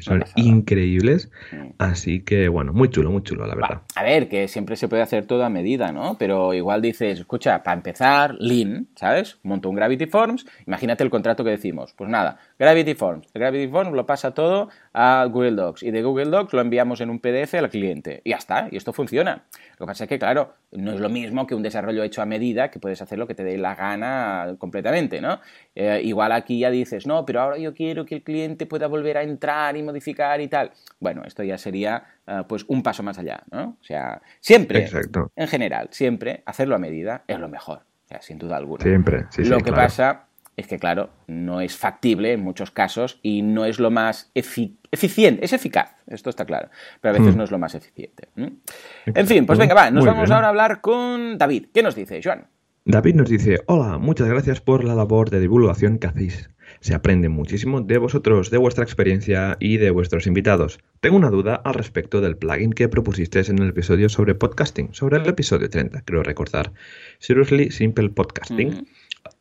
que son increíbles. Mm. Así que, bueno, muy chulo, muy chulo, la verdad. A ver, que siempre se puede hacer todo a medida, ¿no? Pero igual dices, escucha, para empezar, Lean, ¿sabes? Monto un Gravity Forms, imagínate el contrato que decimos. Pues nada, Gravity Forms. El Gravity Forms lo pasa todo a Google Docs y de Google Docs lo enviamos en un PDF al cliente. Y ya está, y esto funciona. Lo que pasa es que, claro, no es lo mismo que un desarrollo hecho a medida, que puedes hacer lo que te dé la gana completamente, ¿no? Eh, igual aquí ya dices, no, pero ahora yo quiero que el cliente pueda volver a entrar y modificar y tal. Bueno, esto ya sería eh, pues un paso más allá, ¿no? O sea, siempre, en general, siempre hacerlo a medida es lo mejor, o sea, sin duda alguna. Siempre, sí, Lo que pasa es que, claro, no es factible en muchos casos y no es lo más eficiente. Es eficaz, esto está claro, pero a veces hmm. no es lo más eficiente. En fin, pues venga, va, nos vamos ahora a hablar con David. ¿Qué nos dice, Joan? David nos dice, hola, muchas gracias por la labor de divulgación que hacéis. Se aprende muchísimo de vosotros, de vuestra experiencia y de vuestros invitados. Tengo una duda al respecto del plugin que propusisteis en el episodio sobre podcasting, sobre el episodio 30, creo recordar. Seriously Simple Podcasting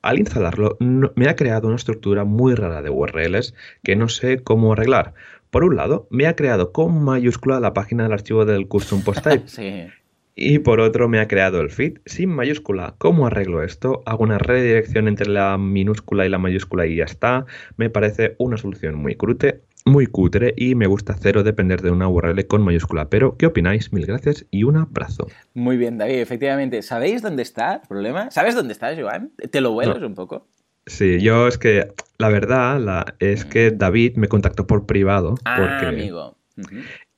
al instalarlo me ha creado una estructura muy rara de URLs que no sé cómo arreglar. Por un lado, me ha creado con mayúscula la página del archivo del custom post type. *laughs* Y por otro me ha creado el feed sin mayúscula. ¿Cómo arreglo esto? Hago una redirección entre la minúscula y la mayúscula y ya está. Me parece una solución muy crute, muy cutre y me gusta cero depender de una URL con mayúscula. Pero, ¿qué opináis? Mil gracias y un abrazo. Muy bien, David, efectivamente. ¿Sabéis dónde está el problema? ¿Sabes dónde está, Joan? ¿Te lo vuelas un poco? Sí, yo es que la verdad la, es que David me contactó por privado. Ah, amigo.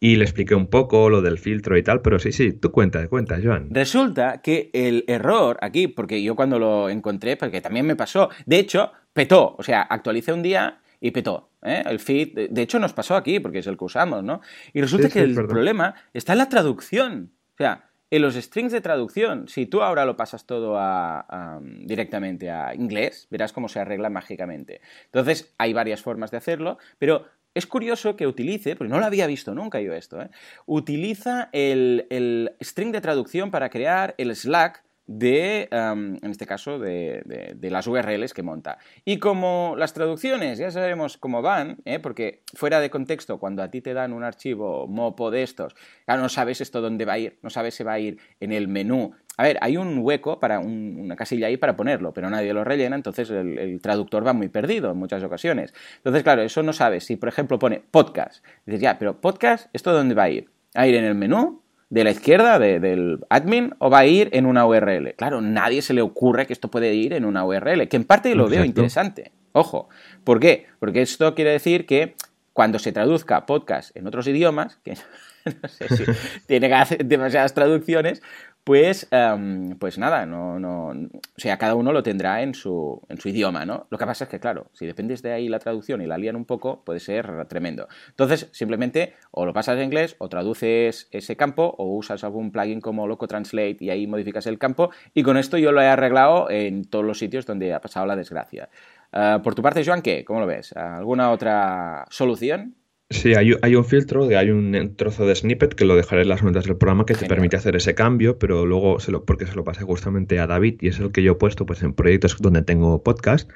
Y le expliqué un poco lo del filtro y tal, pero sí, sí, tú cuenta, cuenta, Joan. Resulta que el error aquí, porque yo cuando lo encontré, porque también me pasó, de hecho, petó, o sea, actualicé un día y petó. ¿eh? El feed, de hecho, nos pasó aquí, porque es el que usamos, ¿no? Y resulta que el problema está en la traducción. O sea, en los strings de traducción, si tú ahora lo pasas todo a, directamente a inglés, verás cómo se arregla mágicamente. Entonces, hay varias formas de hacerlo, pero es curioso que utilice, porque no lo había visto nunca yo esto, ¿eh? utiliza el, string de traducción para crear el Slack de, en este caso, de, las URLs que monta. Y como las traducciones ya sabemos cómo van, ¿eh? porque fuera de contexto, cuando a ti te dan un archivo mopo de estos, no sabes esto dónde va a ir, no sabes si va a ir en el menú. A ver, hay un hueco para una casilla ahí para ponerlo, pero nadie lo rellena, entonces el, el, traductor va muy perdido en muchas ocasiones. Entonces, claro, eso no sabes. Si, por ejemplo, pone podcast, dices, ya, pero podcast, ¿esto dónde va a ir? ¿A ir en el menú? de la izquierda del admin o va a ir en una URL. Claro, nadie se le ocurre que esto puede ir en una URL, que en parte lo veo interesante. Ojo, ¿por qué? Porque esto quiere decir que cuando se traduzca podcast en otros idiomas, que *laughs* no sé si tiene demasiadas traducciones, pues, em, pues nada, no, no, o sea, cada uno lo tendrá en su, en su idioma, ¿no? Lo que pasa es que, claro, si dependes de ahí la traducción y la lían un poco, puede ser tremendo. Entonces, simplemente o lo pasas a inglés o traduces ese campo o usas algún plugin como Loco Translate y ahí modificas el campo y con esto yo lo he arreglado en todos los sitios donde ha pasado la desgracia. Eh, por tu parte, Joan, ¿qué? ¿Cómo lo ves? ¿Alguna otra solución? Sí, hay, un filtro, hay un trozo de snippet que lo dejaré en las notas del programa que te permite hacer ese cambio, pero luego, se lo, porque se lo pasé justamente a David y es el que yo he puesto pues, en proyectos donde tengo podcast,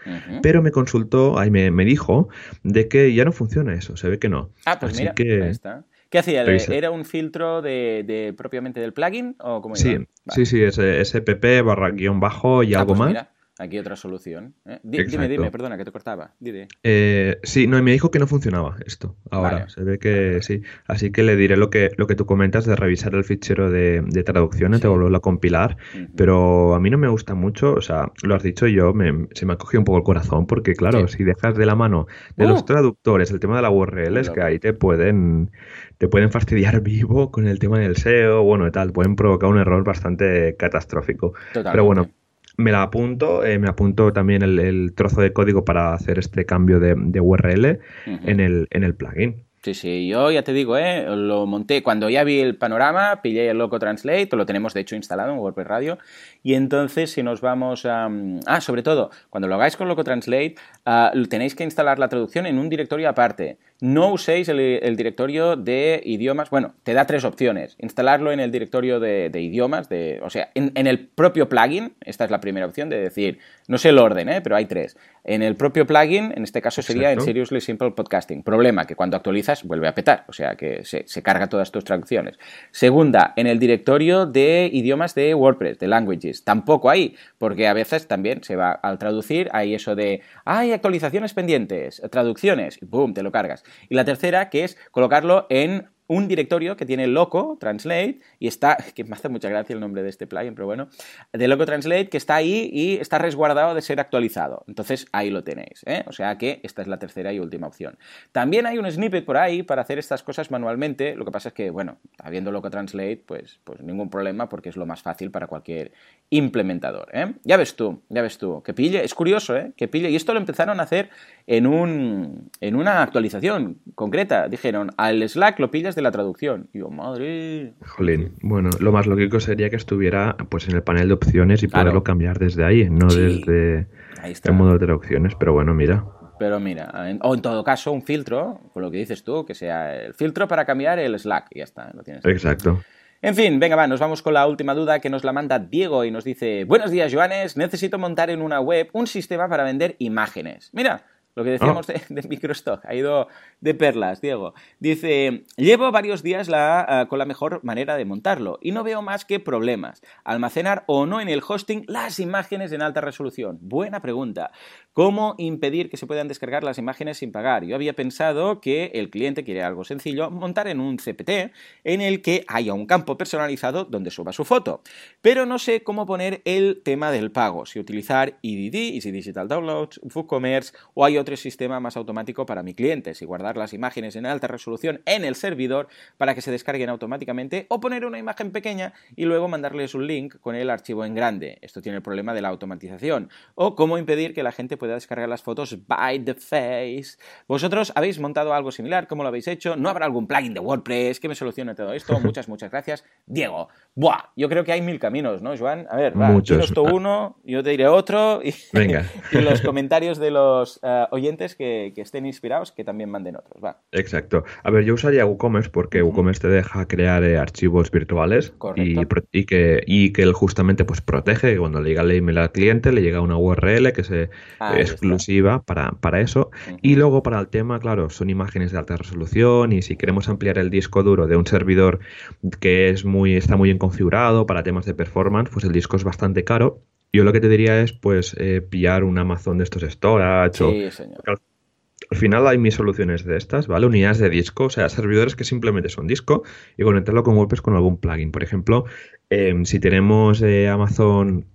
pero me consultó, ahí me, me, dijo de que ya no funciona eso, se ve que no. Ah, pues mira, ahí está. ¿Qué hacía? ¿Era un filtro de, propiamente del plugin o cómo Sí, sí, sí, es SPP barra guion bajo y ah, algo pues más. Aquí otra solución. ¿eh? Dime, dime, perdona, que te cortaba. Dime. Eh, sí, no, me dijo que no funcionaba esto. Ahora, se ve que sí. Así que le diré lo que, lo que tú comentas de revisar el fichero de, de traducciones, de volverlo a compilar. Pero a mí no me gusta mucho, o sea, lo has dicho yo, se me ha cogido un poco el corazón, porque claro, si dejas de la mano de los uh. traductores el tema de la URL, es que ahí te pueden, te pueden fastidiar *laughs* vivo con el tema del SEO, bueno, y tal, pueden provocar un error bastante catastrófico. Pero bueno me la apunto, eh, me apunto también el, trozo de código para hacer este cambio de, URL en, el, en el plugin. Sí, sí, yo ya te digo, ¿eh? lo monté cuando ya vi el panorama, pillé el Loco Translate, lo tenemos de hecho instalado en WordPress Radio, y entonces si nos vamos a... Ah, sobre todo, cuando lo hagáis con Loco Translate, ah, tenéis que instalar la traducción en un directorio aparte. No uséis el, directorio de idiomas, bueno, te da tres opciones. Instalarlo en el directorio de, idiomas, de, o sea, en, en, el propio plugin, esta es la primera opción de decir, no sé el orden, ¿eh? pero hay tres en el propio plugin, en este caso sería en Seriously Simple Podcasting. Problema, que cuando actualizas vuelve a petar, o sea que se, carga todas tus traducciones. Segunda, en el directorio de idiomas de WordPress, de languages. Tampoco hay, porque a veces también se va al traducir, hay eso de, hay actualizaciones pendientes, traducciones, y boom, te lo cargas. Y la tercera, que es colocarlo en un directorio que tiene Loco Translate y está, *laughs* que me hace mucha gracia el nombre de este plugin, pero bueno, de Loco Translate que está ahí y está resguardado de ser actualizado. Entonces ahí lo tenéis, ¿eh? o sea que esta es la tercera y última opción. También hay un snippet por ahí para hacer estas cosas manualmente, lo que pasa es que, bueno, habiendo Loco Translate, pues, pues ningún problema porque es lo más fácil para cualquier implementador. ¿eh? Ya ves tú, ya ves tú, que pille, es curioso, ¿eh? que pille, y esto lo empezaron a hacer en, un, en una actualización concreta, dijeron, al Slack lo pillas de la traducción. Y yo, madre. Jolín. Bueno, lo más lógico sería que estuviera pues en el panel de opciones y poderlo cambiar desde ahí, no desde el modo de traducciones. Pero bueno, mira. Pero mira, o en todo caso, un filtro, por lo que dices tú, que sea el filtro para cambiar el Slack. Y ya está, lo tienes. Exacto. En fin, venga, va, nos vamos con la última duda que nos la manda Diego y nos dice: Buenos días, Joanes. Necesito montar en una web un sistema para vender imágenes. Mira, lo que decíamos de, de, microstock, ha ido de perlas, Diego. Dice, llevo varios días ah, con la mejor manera de montarlo y no veo más que problemas. Almacenar o no en el hosting las imágenes en alta resolución. Buena pregunta. ¿Cómo impedir que se puedan descargar las imágenes sin pagar? Yo había pensado que el cliente quiere algo sencillo, montar en un CPT en el que haya un campo personalizado donde suba su foto. Pero no sé cómo poner el tema del pago, si utilizar EDD, Easy Digital Downloads, WooCommerce o hay otro sistema más automático para mi cliente, si guardar las imágenes en alta resolución en el servidor para que se descarguen automáticamente o poner una imagen pequeña y luego mandarles un link con el archivo en grande. Esto tiene el problema de la automatización. O cómo impedir que la gente pueda descargar las fotos by the face. ¿Vosotros habéis montado algo similar? ¿Cómo lo habéis hecho? ¿No habrá algún plugin de WordPress que me solucione todo esto? *laughs* Muchas, muchas gracias. Diego, ¡buah! Yo creo que hay mil caminos, ¿no, Joan? A ver, va, Muchos. esto uno, yo te diré otro y, Venga. *laughs* y los comentarios de los uh, oyentes que, que, estén inspirados que también manden otros, va. Exacto. A ver, yo usaría WooCommerce porque WooCommerce te deja crear eh, archivos virtuales y, y, que, y que él justamente pues protege que cuando le llega el email al cliente le llega una URL que se ah, exclusiva para, para, eso. Y luego para el tema, claro, son imágenes de alta resolución y si queremos ampliar el disco duro de un servidor que es muy, está muy bien configurado para temas de performance, pues el disco es bastante caro. Yo lo que te diría es pues eh, pillar un Amazon de estos storage sí, señor. Al final hay mis soluciones de estas, ¿vale? Unidades de disco, o sea, servidores que simplemente son disco y conectarlo con WordPress con algún plugin. Por ejemplo, em, si tenemos eh, Amazon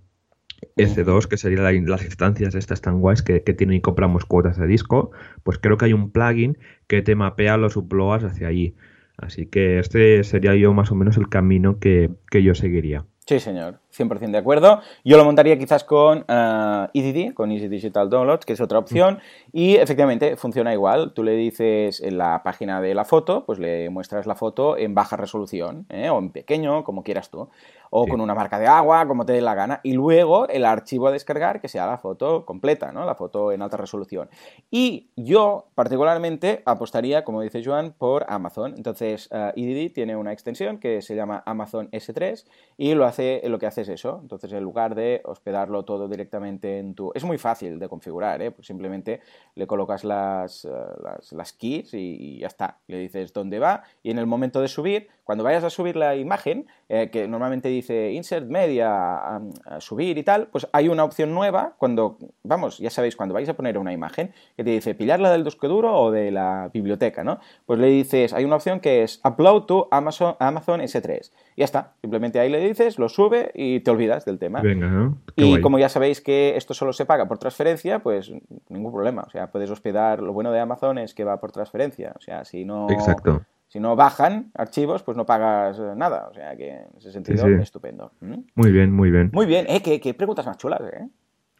EC2, que serían las instancias estas tan guays que, que tienen y compramos cuotas de disco, pues creo que hay un plugin que te mapea los uploads hacia allí. Así que este sería yo más o menos el camino que, que yo seguiría. Sí, señor, 100% de acuerdo. Yo lo montaría quizás con uh, EDD, con Easy Digital Downloads, que es otra opción, y efectivamente funciona igual. Tú le dices en la página de la foto, pues le muestras la foto en baja resolución, ¿eh? o en pequeño, como quieras tú o con una marca de agua, como te dé la gana, y luego el archivo a descargar que sea la foto completa, ¿no? La foto en alta resolución. Y yo, particularmente, apostaría, como dice Joan, por Amazon. Entonces, uh, EDD tiene una extensión que se llama Amazon S3 y lo, hace, lo que hace es eso. Entonces, en lugar de hospedarlo todo directamente en tu... Es muy fácil de configurar, ¿eh? Pues simplemente le colocas las, uh, las, keys y, ya está. Le dices dónde va y en el momento de subir, cuando vayas a subir la imagen, eh, que normalmente dice insert media, a, subir y tal, pues hay una opción nueva cuando, vamos, ya sabéis, cuando vais a poner una imagen que te dice pillarla del disco duro o de la biblioteca, ¿no? Pues le dices, hay una opción que es upload to Amazon, Amazon S3. Y ya está, simplemente ahí le dices, lo sube y te olvidas del tema. Venga, ¿no? y como ya sabéis que esto solo se paga por transferencia, pues ningún problema. O sea, puedes hospedar, lo bueno de Amazon es que va por transferencia. O sea, si no... Exacto si no bajan archivos, pues no pagas eh, nada. O sea que en ese sentido, estupendo. ¿Mm? Muy bien, muy bien. Muy bien, ¿eh? ¿Qué, preguntas más chulas, ¿eh?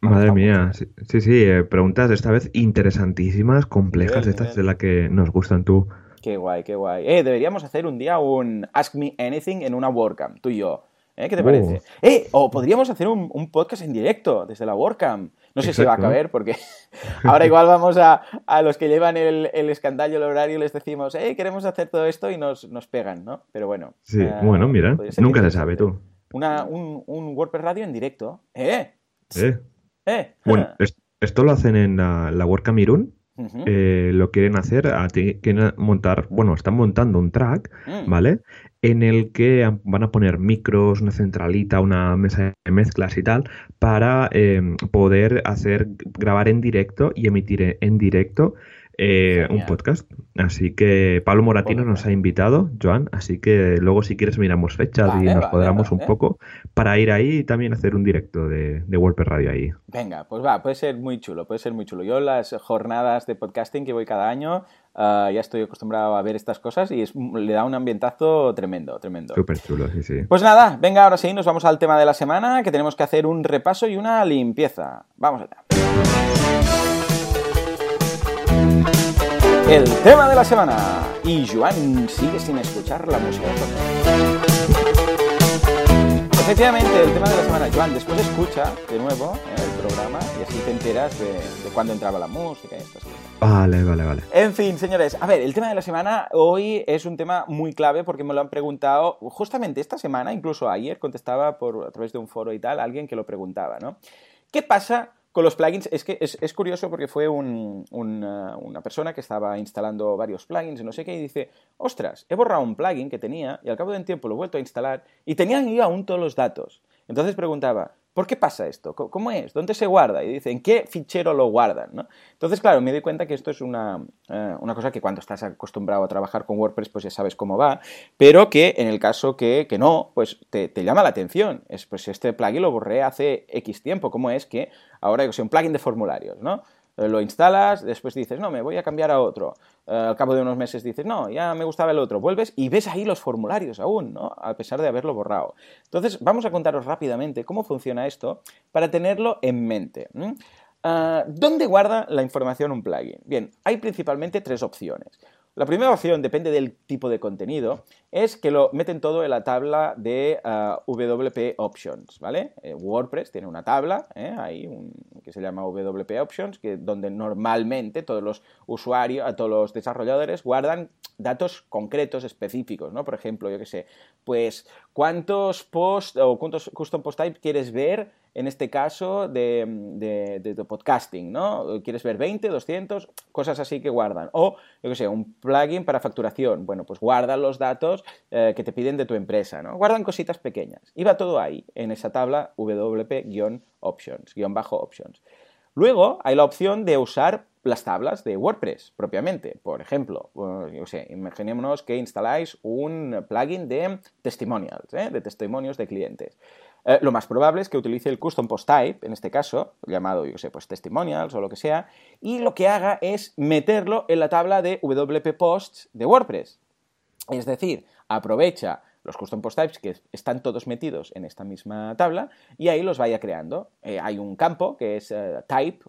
Madre mía, sí, sí, eh, preguntas esta vez interesantísimas, complejas, estas de las que nos gustan tú. Qué guay, qué guay. Eh, deberíamos hacer un día un Ask Me Anything en una WordCamp, tú y yo. ¿Eh? ¿Qué te parece? Uh. Eh, o podríamos hacer un, un, podcast en directo desde la WordCamp. No sé si va a caber porque *laughs* ahora igual vamos a, a los que llevan el, el escandallo, el horario, les decimos, hey, queremos hacer todo esto y nos, nos pegan, ¿no? Pero bueno. Sí, eh, bueno, mira, nunca se sabe tú. Una, un, un WordPress Radio en directo. ¿Eh? ¿Eh? *laughs* ¿Eh? Bueno, esto lo hacen en la, la Eh, lo quieren hacer, quieren montar, bueno, están montando un track, mm. ¿vale? en el que van a poner micros, una centralita, una mesa de mezclas y tal, para em, poder hacer, grabar en directo y emitir en directo eh, un podcast. Así que Pablo Moratino nos ha invitado, Joan, así que luego si quieres miramos fechas y nos cuadramos un poco para ir ahí y también hacer un directo de, de WordPress Radio ahí. Venga, pues va, puede ser muy chulo, puede ser muy chulo. Yo las jornadas de podcasting que voy cada año Ah, ya estoy acostumbrado a ver estas cosas y le da un ambientazo tremendo, tremendo. Súper chulo, sí, sí. Pues nada, venga, ahora sí, nos vamos al tema de la semana, que tenemos que hacer un repaso y una limpieza. Vamos allá. El tema de la semana. Y Joan sigue sin escuchar la música. Efectivamente, el tema de la semana, Joan, después escucha de nuevo el programa y así te enteras de, de cuándo entraba la música y estas cosas. Vale, vale, vale. En fin, señores, a ver, el tema de la semana hoy es un tema muy clave porque me lo han preguntado justamente esta semana, incluso ayer contestaba por a través de un foro y tal, alguien que lo preguntaba, ¿no? ¿Qué pasa con los plugins? Es que es, curioso porque fue una, persona que estaba instalando varios plugins y no sé qué y dice, ostras, he borrado un plugin que tenía y al cabo de un tiempo lo he vuelto a instalar y tenían ahí aún todos los datos. Entonces preguntaba, ¿Por qué pasa esto? ¿Cómo es? ¿Dónde se guarda? Y dice, ¿en qué fichero lo guardan? Entonces, claro, me doy cuenta que esto es una, eh, una, cosa que cuando estás acostumbrado a trabajar con WordPress, pues ya sabes cómo va, pero que en el caso que, que no, pues te, te, llama la atención. Es, pues este plugin lo borré hace X tiempo. ¿Cómo es que ahora, yo un plugin de formularios, ¿no? Eh, lo instalas, después dices, no, me voy a cambiar a otro. Eh, al cabo de unos meses dices, no, ya me gustaba el otro. Vuelves y ves ahí los formularios aún, ¿no? A pesar de haberlo borrado. Entonces, vamos a contaros rápidamente cómo funciona esto para tenerlo en mente. Ah, ¿Dónde guarda la información un plugin? Bien, hay principalmente tres opciones. La primera opción, depende del tipo de contenido, es que lo meten todo en la tabla de ah, WP Options, ¿vale? Eh, WordPress tiene una tabla, ¿eh? ahí que se llama WP Options, que, donde normalmente todos los usuarios, todos los desarrolladores guardan datos concretos, específicos, ¿no? Por ejemplo, yo qué sé, pues cuántos posts o cuántos custom post type quieres ver en este caso de, de, podcasting, ¿no? ¿Quieres ver 20, 200? Cosas así que guardan. O, yo qué sé, un plugin para facturación. Bueno, pues guardan los datos eh, que te piden de tu empresa, ¿no? Guardan cositas pequeñas. Y va todo ahí, en esa tabla WP-options, guion bajo options. Luego hay la opción de usar las tablas de WordPress propiamente. Por ejemplo, pues, yo sé, imaginémonos que instaláis un plugin de testimonials, ¿eh? de testimonios de clientes. Eh, lo más probable es que utilice el custom post type, en este caso, llamado, yo sé, pues testimonials o lo que sea, y lo que haga es meterlo en la tabla de WP Posts de WordPress. Es decir, aprovecha los custom post types que están todos metidos en esta misma tabla y ahí los vaya creando. Eh, hay un campo que es eh, type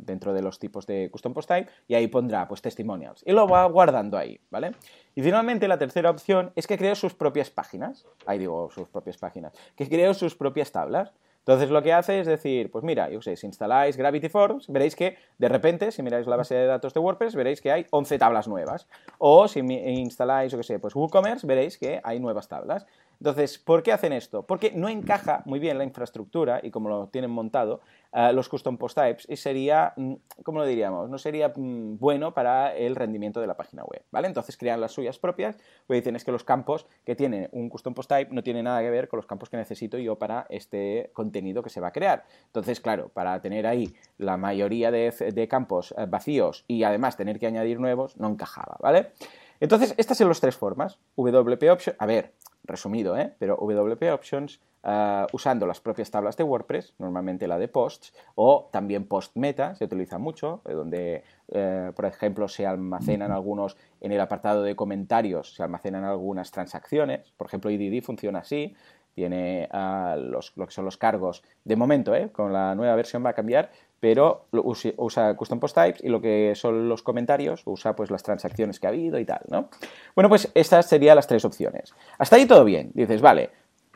dentro de los tipos de custom post type y ahí pondrá pues testimonials y lo va guardando ahí, ¿vale? Y finalmente la tercera opción es que cree sus propias páginas. Ahí digo sus propias páginas. Que cree sus propias tablas. Entonces lo que hace es decir, pues mira, yo sé, si instaláis Gravity Forms, veréis que de repente, si miráis la base de datos de WordPress, veréis que hay 11 tablas nuevas. O si instaláis, yo qué sé, pues WooCommerce, veréis que hay nuevas tablas. Entonces, ¿por qué hacen esto? Porque no encaja muy bien la infraestructura y como lo tienen montado eh, los custom post types y sería, mm, ¿cómo lo diríamos? No sería mm, bueno para el rendimiento de la página web, ¿vale? Entonces crean las suyas propias, pues dicen es que los campos que tiene un custom post type no tienen nada que ver con los campos que necesito yo para este contenido que se va a crear. Entonces, claro, para tener ahí la mayoría de, de campos eh, vacíos y además tener que añadir nuevos, no encajaba, ¿vale? Entonces, estas son las tres formas. WP Option, a ver, resumido, ¿eh? pero WP Options eh, usando las propias tablas de WordPress, normalmente la de posts, o también post meta, se utiliza mucho, eh, donde, eh, por ejemplo, se almacenan algunos en el apartado de comentarios, se almacenan algunas transacciones, por ejemplo, IDD funciona así, tiene los, lo que son los cargos, de momento, con la nueva versión va a cambiar, pero usa custom post types y lo que son los comentarios usa pues las transacciones que ha habido y tal, ¿no? Bueno, pues estas serían las tres opciones. Hasta ahí todo bien. Dices, vale,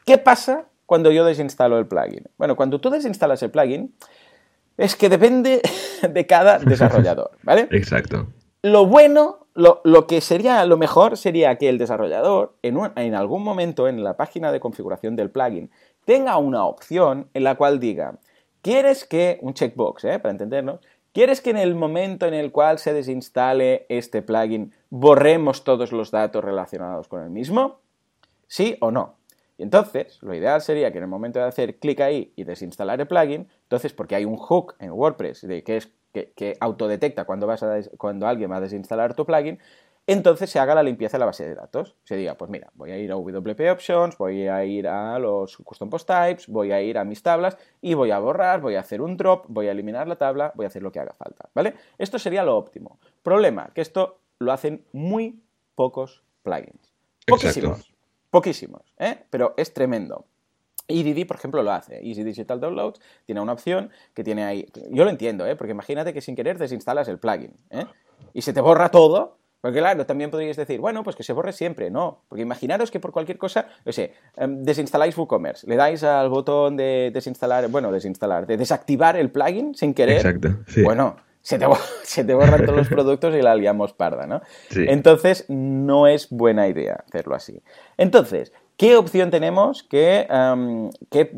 ¿qué pasa cuando yo desinstalo el plugin? Bueno, cuando tú desinstalas el plugin, es que depende *laughs* de cada *laughs* desarrollador, ¿vale? Exacto. Lo bueno, lo, que sería lo mejor sería que el desarrollador en, en algún momento en la página de configuración del plugin tenga una opción en la cual diga, ¿quieres que, un checkbox, ¿eh? para entendernos, ¿quieres que en el momento en el cual se desinstale este plugin borremos todos los datos relacionados con el mismo? ¿Sí o no? Y entonces, lo ideal sería que en el momento de hacer clic ahí y desinstalar el plugin, entonces, porque hay un hook en WordPress de que, es, que, autodetecta cuando, vas a cuando alguien va a desinstalar tu plugin, entonces se haga la limpieza de la base de datos. Se diga, pues mira, voy a ir a WP Options, voy a ir a los Custom Post Types, voy a ir a mis tablas y voy a borrar, voy a hacer un drop, voy a eliminar la tabla, voy a hacer lo que haga falta, ¿vale? Esto sería lo óptimo. Problema, que esto lo hacen muy pocos plugins. Poquísimos poquísimos, ¿eh? pero es tremendo. EDD, por ejemplo, lo hace. Easy Digital Downloads tiene una opción que tiene ahí. Yo lo entiendo, ¿eh? porque imagínate que sin querer desinstalas el plugin ¿eh? y se te borra todo. Porque claro, también podríais decir, bueno, pues que se borre siempre, no. Porque imaginaros que por cualquier cosa, no sé, em, desinstaláis WooCommerce, le dais al botón de desinstalar, bueno, desinstalar, de desactivar el plugin sin querer. Exacto. Sí. Bueno, se te, *laughs* se te, borran todos los productos y la liamos parda, ¿no? Entonces, no es buena idea hacerlo así. Entonces, ¿qué opción tenemos em,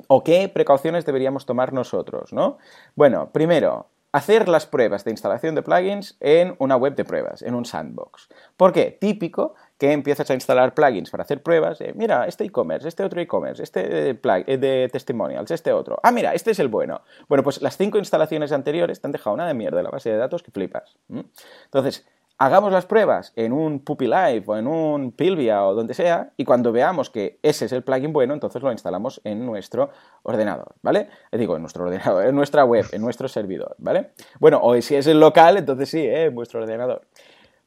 o qué precauciones deberíamos tomar nosotros, ¿no? Bueno, primero, hacer las pruebas de instalación de plugins en una web de pruebas, en un sandbox. ¿Por qué? Típico que empiezas a instalar plugins para hacer pruebas. mira, este e-commerce, este otro e-commerce, este plug, eh, de testimonials, este otro. Ah, mira, este es el bueno. Bueno, pues las cinco instalaciones anteriores te han dejado una de mierda la base de datos que flipas. Entonces, hagamos las pruebas en un Puppy Live o en un Pilvia o donde sea y cuando veamos que ese es el plugin bueno, entonces lo instalamos en nuestro ordenador, ¿vale? Eh, digo, en nuestro ordenador, en nuestra web, en nuestro servidor, ¿vale? Bueno, o si es el local, entonces sí, ¿eh? en vuestro ordenador.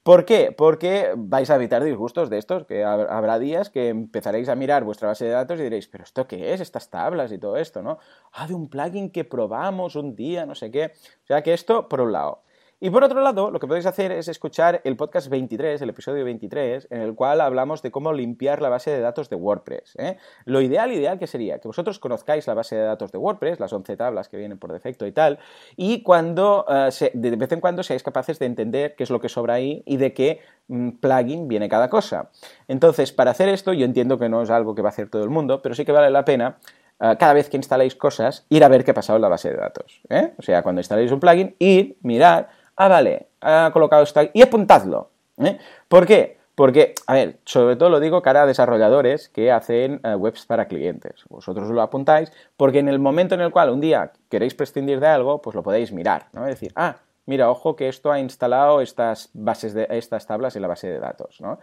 ¿Por qué? Porque vais a evitar disgustos de estos, que habrá días que empezaréis a mirar vuestra base de datos y diréis, pero ¿esto qué es? Estas tablas y todo esto, ¿no? Ah, de un plugin que probamos un día, no sé qué. O sea que esto, por un lado. Y por otro lado, lo que podéis hacer es escuchar el podcast 23, el episodio 23, en el cual hablamos de cómo limpiar la base de datos de WordPress. ¿eh? Lo ideal, ideal que sería que vosotros conozcáis la base de datos de WordPress, las 11 tablas que vienen por defecto y tal, y cuando eh, de vez en cuando seáis capaces de entender qué es lo que sobra ahí y de qué mm, plugin viene cada cosa. Entonces, para hacer esto, yo entiendo que no es algo que va a hacer todo el mundo, pero sí que vale la pena eh, cada vez que instaléis cosas, ir a ver qué ha pasado en la base de datos. O sea, cuando instaléis un plugin, ir, mirar, ah, vale, ha colocado esto y apuntadlo. ¿eh? ¿Por qué? Porque, a ver, sobre todo lo digo cara a desarrolladores que hacen eh, webs para clientes. Vosotros lo apuntáis porque en el momento en el cual un día queréis prescindir de algo, pues lo podéis mirar, ¿no? Decir, ah, mira, ojo que esto ha instalado estas bases de estas tablas en la base de datos, ¿no?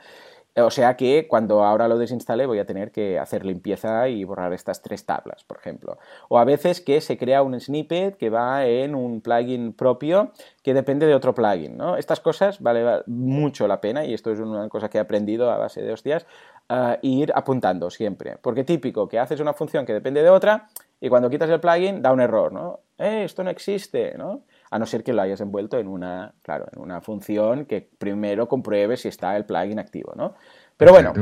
O sea que cuando ahora lo desinstale voy a tener que hacer limpieza y borrar estas tres tablas, por ejemplo. O a veces que se crea un snippet que va en un plugin propio que depende de otro plugin, ¿no? Estas cosas vale mucho la pena y esto es una cosa que he aprendido a base de hostias, uh, ir apuntando siempre. Porque típico que haces una función que depende de otra y cuando quitas el plugin da un error, ¿no? Eh, esto no existe, ¿no? A no ser que lo hayas envuelto en una, claro, en una función que primero compruebe si está el plugin activo, ¿no? Pero bueno,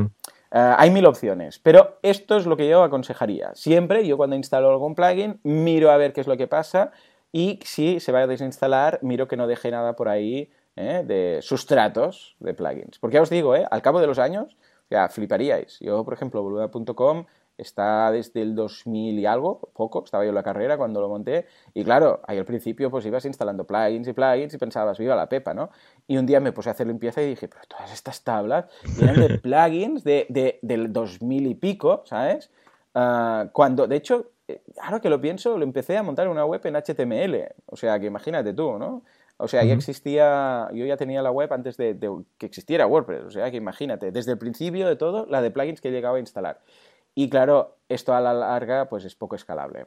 eh, hay mil opciones, pero esto es lo que yo aconsejaría. Siempre, yo cuando instalo algún plugin, miro a ver qué es lo que pasa y si se va a desinstalar, miro que no deje nada por ahí ¿eh? de sustratos de plugins. Porque ya os digo, ¿eh? al cabo de los años, ya fliparíais. Yo, por ejemplo, boluda.com está desde el 2000 y algo, poco, estaba yo en la carrera cuando lo monté, y claro, ahí al principio pues ibas instalando plugins y plugins y pensabas, viva la pepa, ¿no? Y un día me puse a hacer limpieza y dije, pero todas estas tablas eran de *laughs* plugins de, de, del 2000 y pico, ¿sabes? Uh, cuando, de hecho, eh, ahora que lo pienso, lo empecé a montar en una web en HTML, o sea, que imagínate tú, ¿no? O sea, ya existía, yo ya tenía la web antes de, de, que existiera WordPress, o sea, que imagínate, desde el principio de todo, la de plugins que llegaba a instalar. Y claro, esto a la larga pues es poco escalable.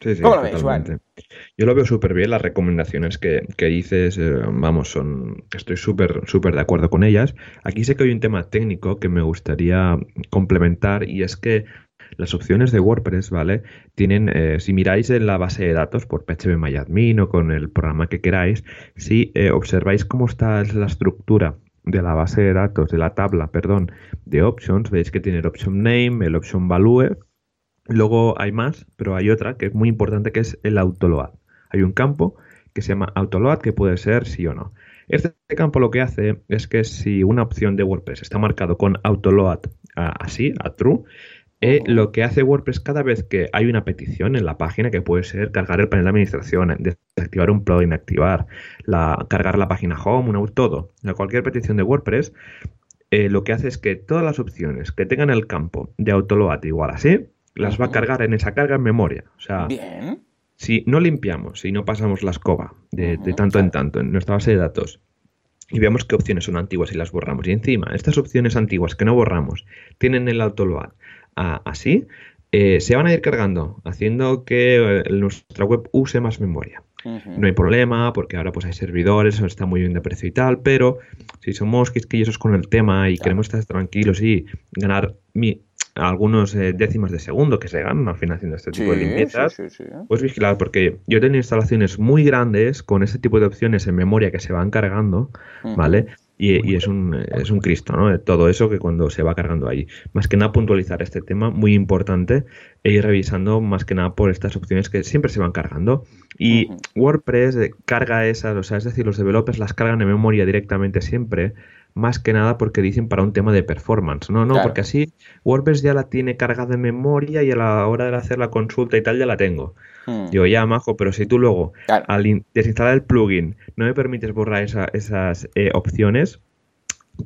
Sí, sí, ¿Cómo lo ves, Juan? Yo lo veo súper bien, las recomendaciones que, que dices, eh, vamos, son estoy súper súper de acuerdo con ellas. Aquí sé que hay un tema técnico que me gustaría complementar y es que las opciones de WordPress, ¿vale? Tienen, eh, si miráis en la base de datos por PHP o con el programa que queráis, si eh, observáis cómo está la estructura de la base de datos, de la tabla, perdón, de options, veis que tiene el option name, el option value, luego hay más, pero hay otra que es muy importante que es el autoload. Hay un campo que se llama autoload que puede ser sí o no. Este campo lo que hace es que si una opción de WordPress está marcado con autoload así, a true, eh, lo que hace WordPress cada vez que hay una petición en la página, que puede ser cargar el panel de administración, desactivar un plugin, activar, la, cargar la página home, una, todo, cualquier petición de WordPress, eh, lo que hace es que todas las opciones que tengan el campo de autoload igual así, las va a cargar en esa carga en memoria. O sea, si no limpiamos, si no pasamos la escoba de, tanto en tanto en nuestra base de datos, y vemos qué opciones son antiguas y las borramos. Y encima, estas opciones antiguas que no borramos tienen el autoload así, eh, se van a ir cargando, haciendo que eh, nuestra web use más memoria. No hay problema, porque ahora pues hay servidores, está muy bien de precio y tal, pero si somos quisquillosos con el tema y queremos estar tranquilos y ganar mi, algunos eh, décimas de segundo que se ganan al final haciendo este tipo de limpiezas, pues vigilar, porque yo tengo instalaciones muy grandes con este tipo de opciones en memoria que se van cargando, ¿vale? Y, es, un, es un Cristo, ¿no? Todo eso que cuando se va cargando ahí. Más que nada puntualizar este tema, muy importante, e ir revisando más que nada por estas opciones que siempre se van cargando. Y WordPress carga esas, o sea, es decir, los developers las cargan en memoria directamente siempre más que nada porque dicen para un tema de performance. No, no, porque así WordPress ya la tiene cargada en memoria y a la hora de hacer la consulta y tal ya la tengo. Hmm. Digo, ya, majo, pero si tú luego al desinstalar el plugin no me permites borrar esas eh, opciones,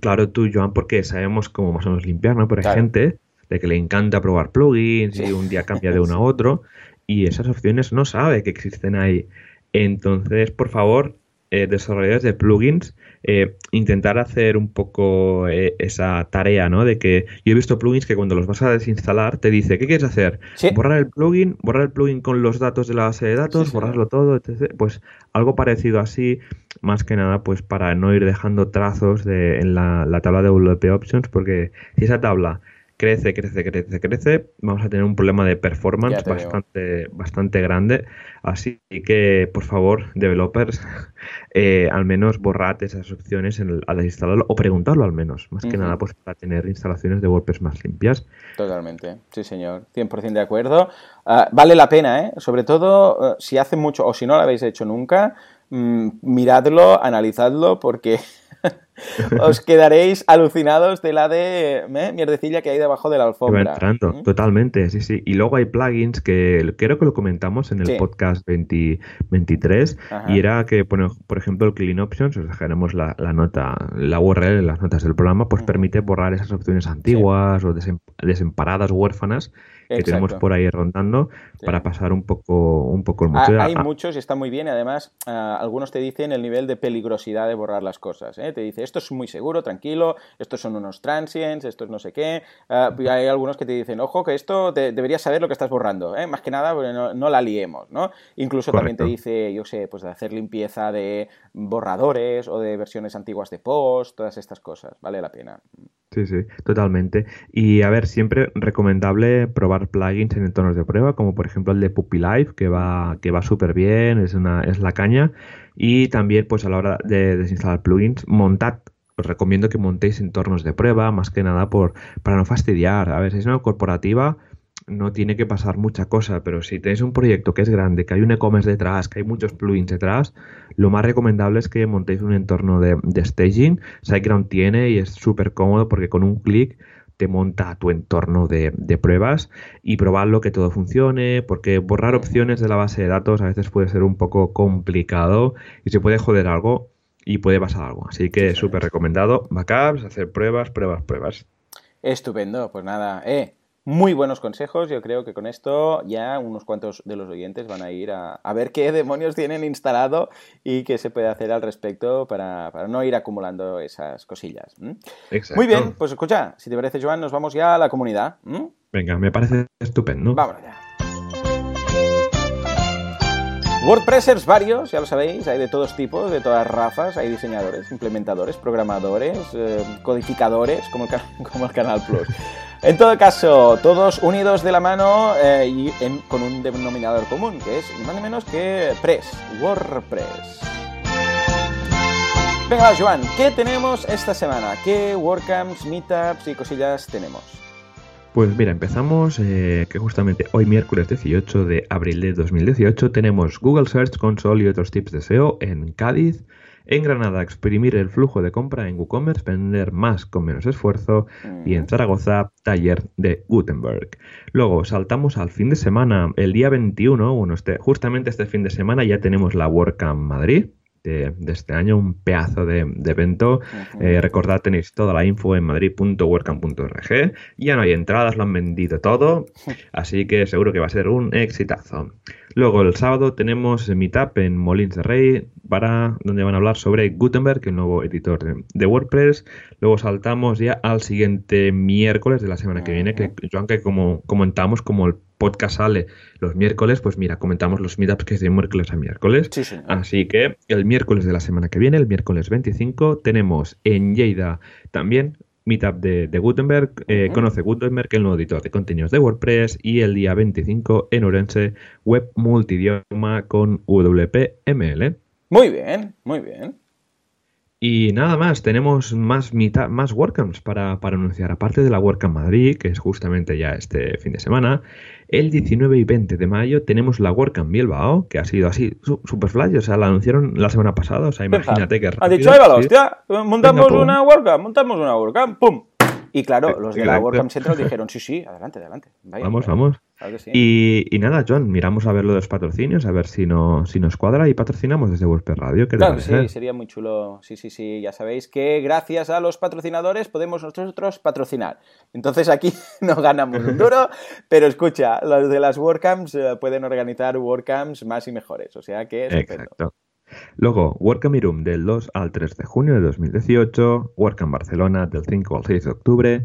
claro, tú, Joan, porque sabemos cómo más o menos limpiar, ¿no? Pero hay gente de que le encanta probar plugins y un día *laughs* cambia de uno a otro y esas opciones no sabe que existen ahí. Entonces, por favor, eh, desarrolladores de plugins, eh, intentar hacer un poco eh, esa tarea, ¿no? De que yo he visto plugins que cuando los vas a desinstalar te dice, ¿qué quieres hacer? Borrar el plugin, borrar el plugin con los datos de la base de datos, borrarlo todo, etc. Pues algo parecido así, más que nada, pues para no ir dejando trazos de, en la, la tabla de WP Options, porque si esa tabla crece, crece, crece, crece, vamos a tener un problema de performance bastante, bastante grande. Así que, por favor, developers, *laughs* eh, al menos borrad esas opciones al instalarlo o preguntarlo al menos, más que nada pues para tener instalaciones de WordPress más limpias. Totalmente, sí señor, 100% de acuerdo. Ah, vale la pena, ¿eh? sobre todo eh, si hace mucho o si no lo habéis hecho nunca, mm, miradlo, analizadlo porque *laughs* *laughs* os quedaréis alucinados de la de ¿eh? mierdecilla que hay debajo de la alfombra. entrando, ¿Mm? totalmente, sí, sí. Y luego hay plugins que creo que lo comentamos en el podcast 23 y era que, por ejemplo, el Clean Options, os dejaremos la, nota, la URL en las notas del programa, pues permite borrar esas opciones antiguas o desemparadas o huérfanas que tenemos por ahí rondando para pasar un poco, un poco el ah, Hay muchos y está muy bien. Además, ah, algunos te dicen el nivel de peligrosidad de borrar las cosas. ¿eh? Te dice, esto es muy seguro, tranquilo, estos son unos transients, estos no sé qué. Ah, hay algunos que te dicen, ojo, que esto deberías saber lo que estás borrando, ¿eh? más que nada, no, no la liemos, ¿no? Incluso también te dice, yo sé, pues de hacer limpieza de borradores o de versiones antiguas de post, todas estas cosas, vale la pena. Sí, sí, totalmente. Y a ver, siempre recomendable probar plugins en entornos de prueba, como por ejemplo el de Puppy Live, que va, que va súper bien, es, una, es la caña. Y también, pues a la hora de desinstalar plugins, montad os recomiendo que montéis entornos de prueba, más que nada por, para no fastidiar. A ver, si es una corporativa, no tiene que pasar mucha cosa, pero si tenéis un proyecto que es grande, que hay un e-commerce detrás, que hay muchos plugins detrás, lo más recomendable es que montéis un entorno de, staging. SiteGround tiene y es súper cómodo porque con un clic te monta tu entorno de, pruebas y probarlo que todo funcione, porque borrar opciones de la base de datos a veces puede ser un poco complicado y se puede joder algo y puede pasar algo. Así que súper recomendado, backups, hacer pruebas, pruebas, pruebas. Estupendo, pues nada, eh, muy buenos consejos. Yo creo que con esto ya unos cuantos de los oyentes van a ir a, ver qué demonios tienen instalado y qué se puede hacer al respecto para, no ir acumulando esas cosillas. Muy bien, pues escucha, si te parece, Joan, nos vamos ya a la comunidad. Venga, me parece estupendo. Vámonos ya. WordPressers varios, ya lo sabéis, hay de todos tipos, de todas razas, hay diseñadores, implementadores, programadores, eh, codificadores, como el, *laughs* como el Canal Plus. En todo caso, todos unidos de la mano eh, y con un denominador común, que es ni más ni menos que Press, WordPress. Venga, Joan, ¿qué tenemos esta semana? ¿Qué WordCamps, Meetups y cosillas tenemos? Pues mira, empezamos eh, que justamente hoy miércoles 18 de abril de 2018 tenemos Google Search Console y otros tips de SEO en Cádiz. En Granada, exprimir el flujo de compra en WooCommerce, vender más con menos esfuerzo. Y en Zaragoza, taller de Gutenberg. Luego saltamos al fin de semana, el día 21, bueno, este, justamente este fin de semana ya tenemos la WordCamp Madrid. De, este año, un pedazo de, evento. Eh, recordad, tenéis toda la info en madrid.wordcamp.org. Ya no hay entradas, lo han vendido todo, *laughs* así que seguro que va a ser un exitazo. Luego el sábado tenemos Meetup en Molins de Rey, para donde van a hablar sobre Gutenberg, el nuevo editor de, WordPress. Luego saltamos ya al siguiente miércoles de la semana que viene, que Joan, que como comentamos, como el podcast sale los miércoles, pues mira, comentamos los meetups que es de miércoles a miércoles. Así que el miércoles de la semana que viene, el miércoles 25, tenemos en Lleida también Meetup de, Gutenberg, eh, conoce Gutenberg, el nuevo editor de contenidos de WordPress, y el día 25 en Orense, web multidioma con WPML. Muy bien, muy bien. Y nada más, tenemos más, mitad, más WordCamps para, para, anunciar. Aparte de la WordCamp Madrid, que es justamente ya este fin de semana, el 19 y 20 de mayo tenemos la WordCamp Bilbao, que ha sido así, super flash, o sea, la anunciaron la semana pasada, o sea, *laughs* imagínate que... Ha dicho, ahí va la hostia, montamos una WordCamp, montamos una WordCamp, ¡pum! Y claro, los de la WordCamp Central *laughs* dijeron, sí, sí, adelante, adelante. vamos, vamos. Y, nada, John, miramos a ver lo de los patrocinios, a ver si, no, si nos cuadra y patrocinamos desde WordPress Radio. claro, sí, sería muy chulo. Sí, sí, sí. Ya sabéis que gracias a los patrocinadores podemos nosotros patrocinar. Entonces aquí *laughs* no ganamos un duro, *laughs* pero escucha, los de las WordCamps eh, pueden organizar WordCamps más y mejores. O sea que es Exacto. Luego, WordCamp Irum del 2 al 3 de junio de 2018, WordCamp Barcelona del 5 al 6 de octubre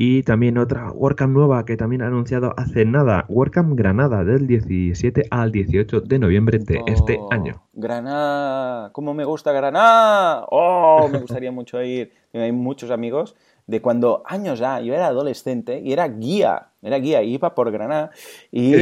y también otra WordCamp nueva que también ha anunciado hace nada, WordCamp Granada del 17 al 18 de noviembre de este oh, año. Granada, ¿cómo me gusta Granada? Oh, me gustaría mucho ir. *laughs* Hay muchos amigos de cuando años ya, yo era adolescente y era guía, era guía, iba por Granada y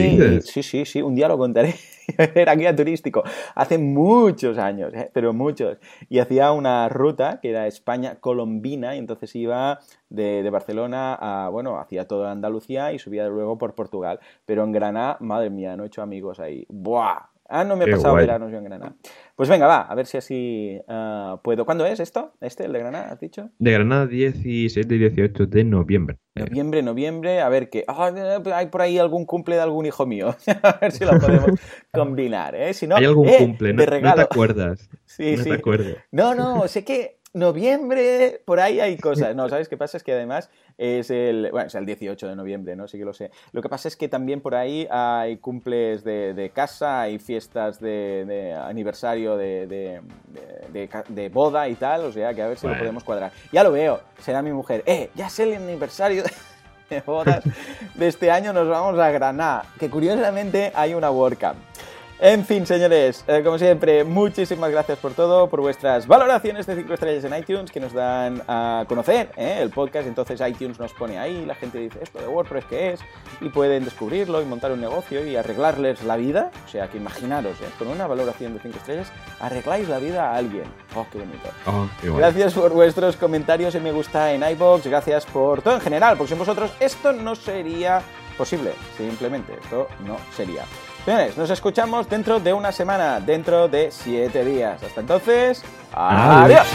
sí, sí, sí, un día lo contaré, *laughs* era guía turístico, hace muchos años, eh, pero muchos, y hacía una ruta que era España-Colombina y entonces iba de, de, Barcelona a, bueno, hacía toda Andalucía y subía luego por Portugal, pero en Granada, madre mía, no he hecho amigos ahí, ¡buah! Ah, no me he pasado veranos yo en Granada. Pues venga, va, a ver si así uh, puedo. ¿Cuándo es esto? ¿Este, el de Granada, has dicho? De Granada, 17 y 18 de noviembre. Noviembre, noviembre, a ver qué. Ah, hay por ahí algún cumple de algún hijo mío. *laughs* a ver si lo podemos *laughs* combinar, ¿eh? Si no, hay algún eh, cumple, no, te acuerdas. *laughs* Sí, no sí. Te acuerdas. No, no, sé que noviembre, por ahí hay cosas. No, ¿sabes qué pasa? Es que además es el, bueno, es el 18 de noviembre, ¿no? Sí que lo sé. Lo que pasa es que también por ahí hay cumples de, casa, hay fiestas de, aniversario de, de, boda y tal, o sea que a ver si lo podemos cuadrar. Ya lo veo, será mi mujer, eh, ya es el aniversario de bodas de este año, nos vamos a Granada, que curiosamente hay una WordCamp. En fin, señores, eh, como siempre, muchísimas gracias por todo, por vuestras valoraciones de 5 estrellas en iTunes que nos dan a conocer ¿eh? el podcast. Entonces iTunes nos pone ahí, la gente dice esto de WordPress qué es, y pueden descubrirlo y montar un negocio y arreglarles la vida. O sea que imaginaros, ¿eh? con una valoración de 5 estrellas, arregláis la vida a alguien. Oh, qué bonito. Oh, gracias por vuestros comentarios y me gusta en iBox, gracias por todo en general, porque sin vosotros esto no sería posible. Simplemente, esto no sería. Señores, nos escuchamos dentro de una semana, dentro de siete días. Hasta entonces, adiós.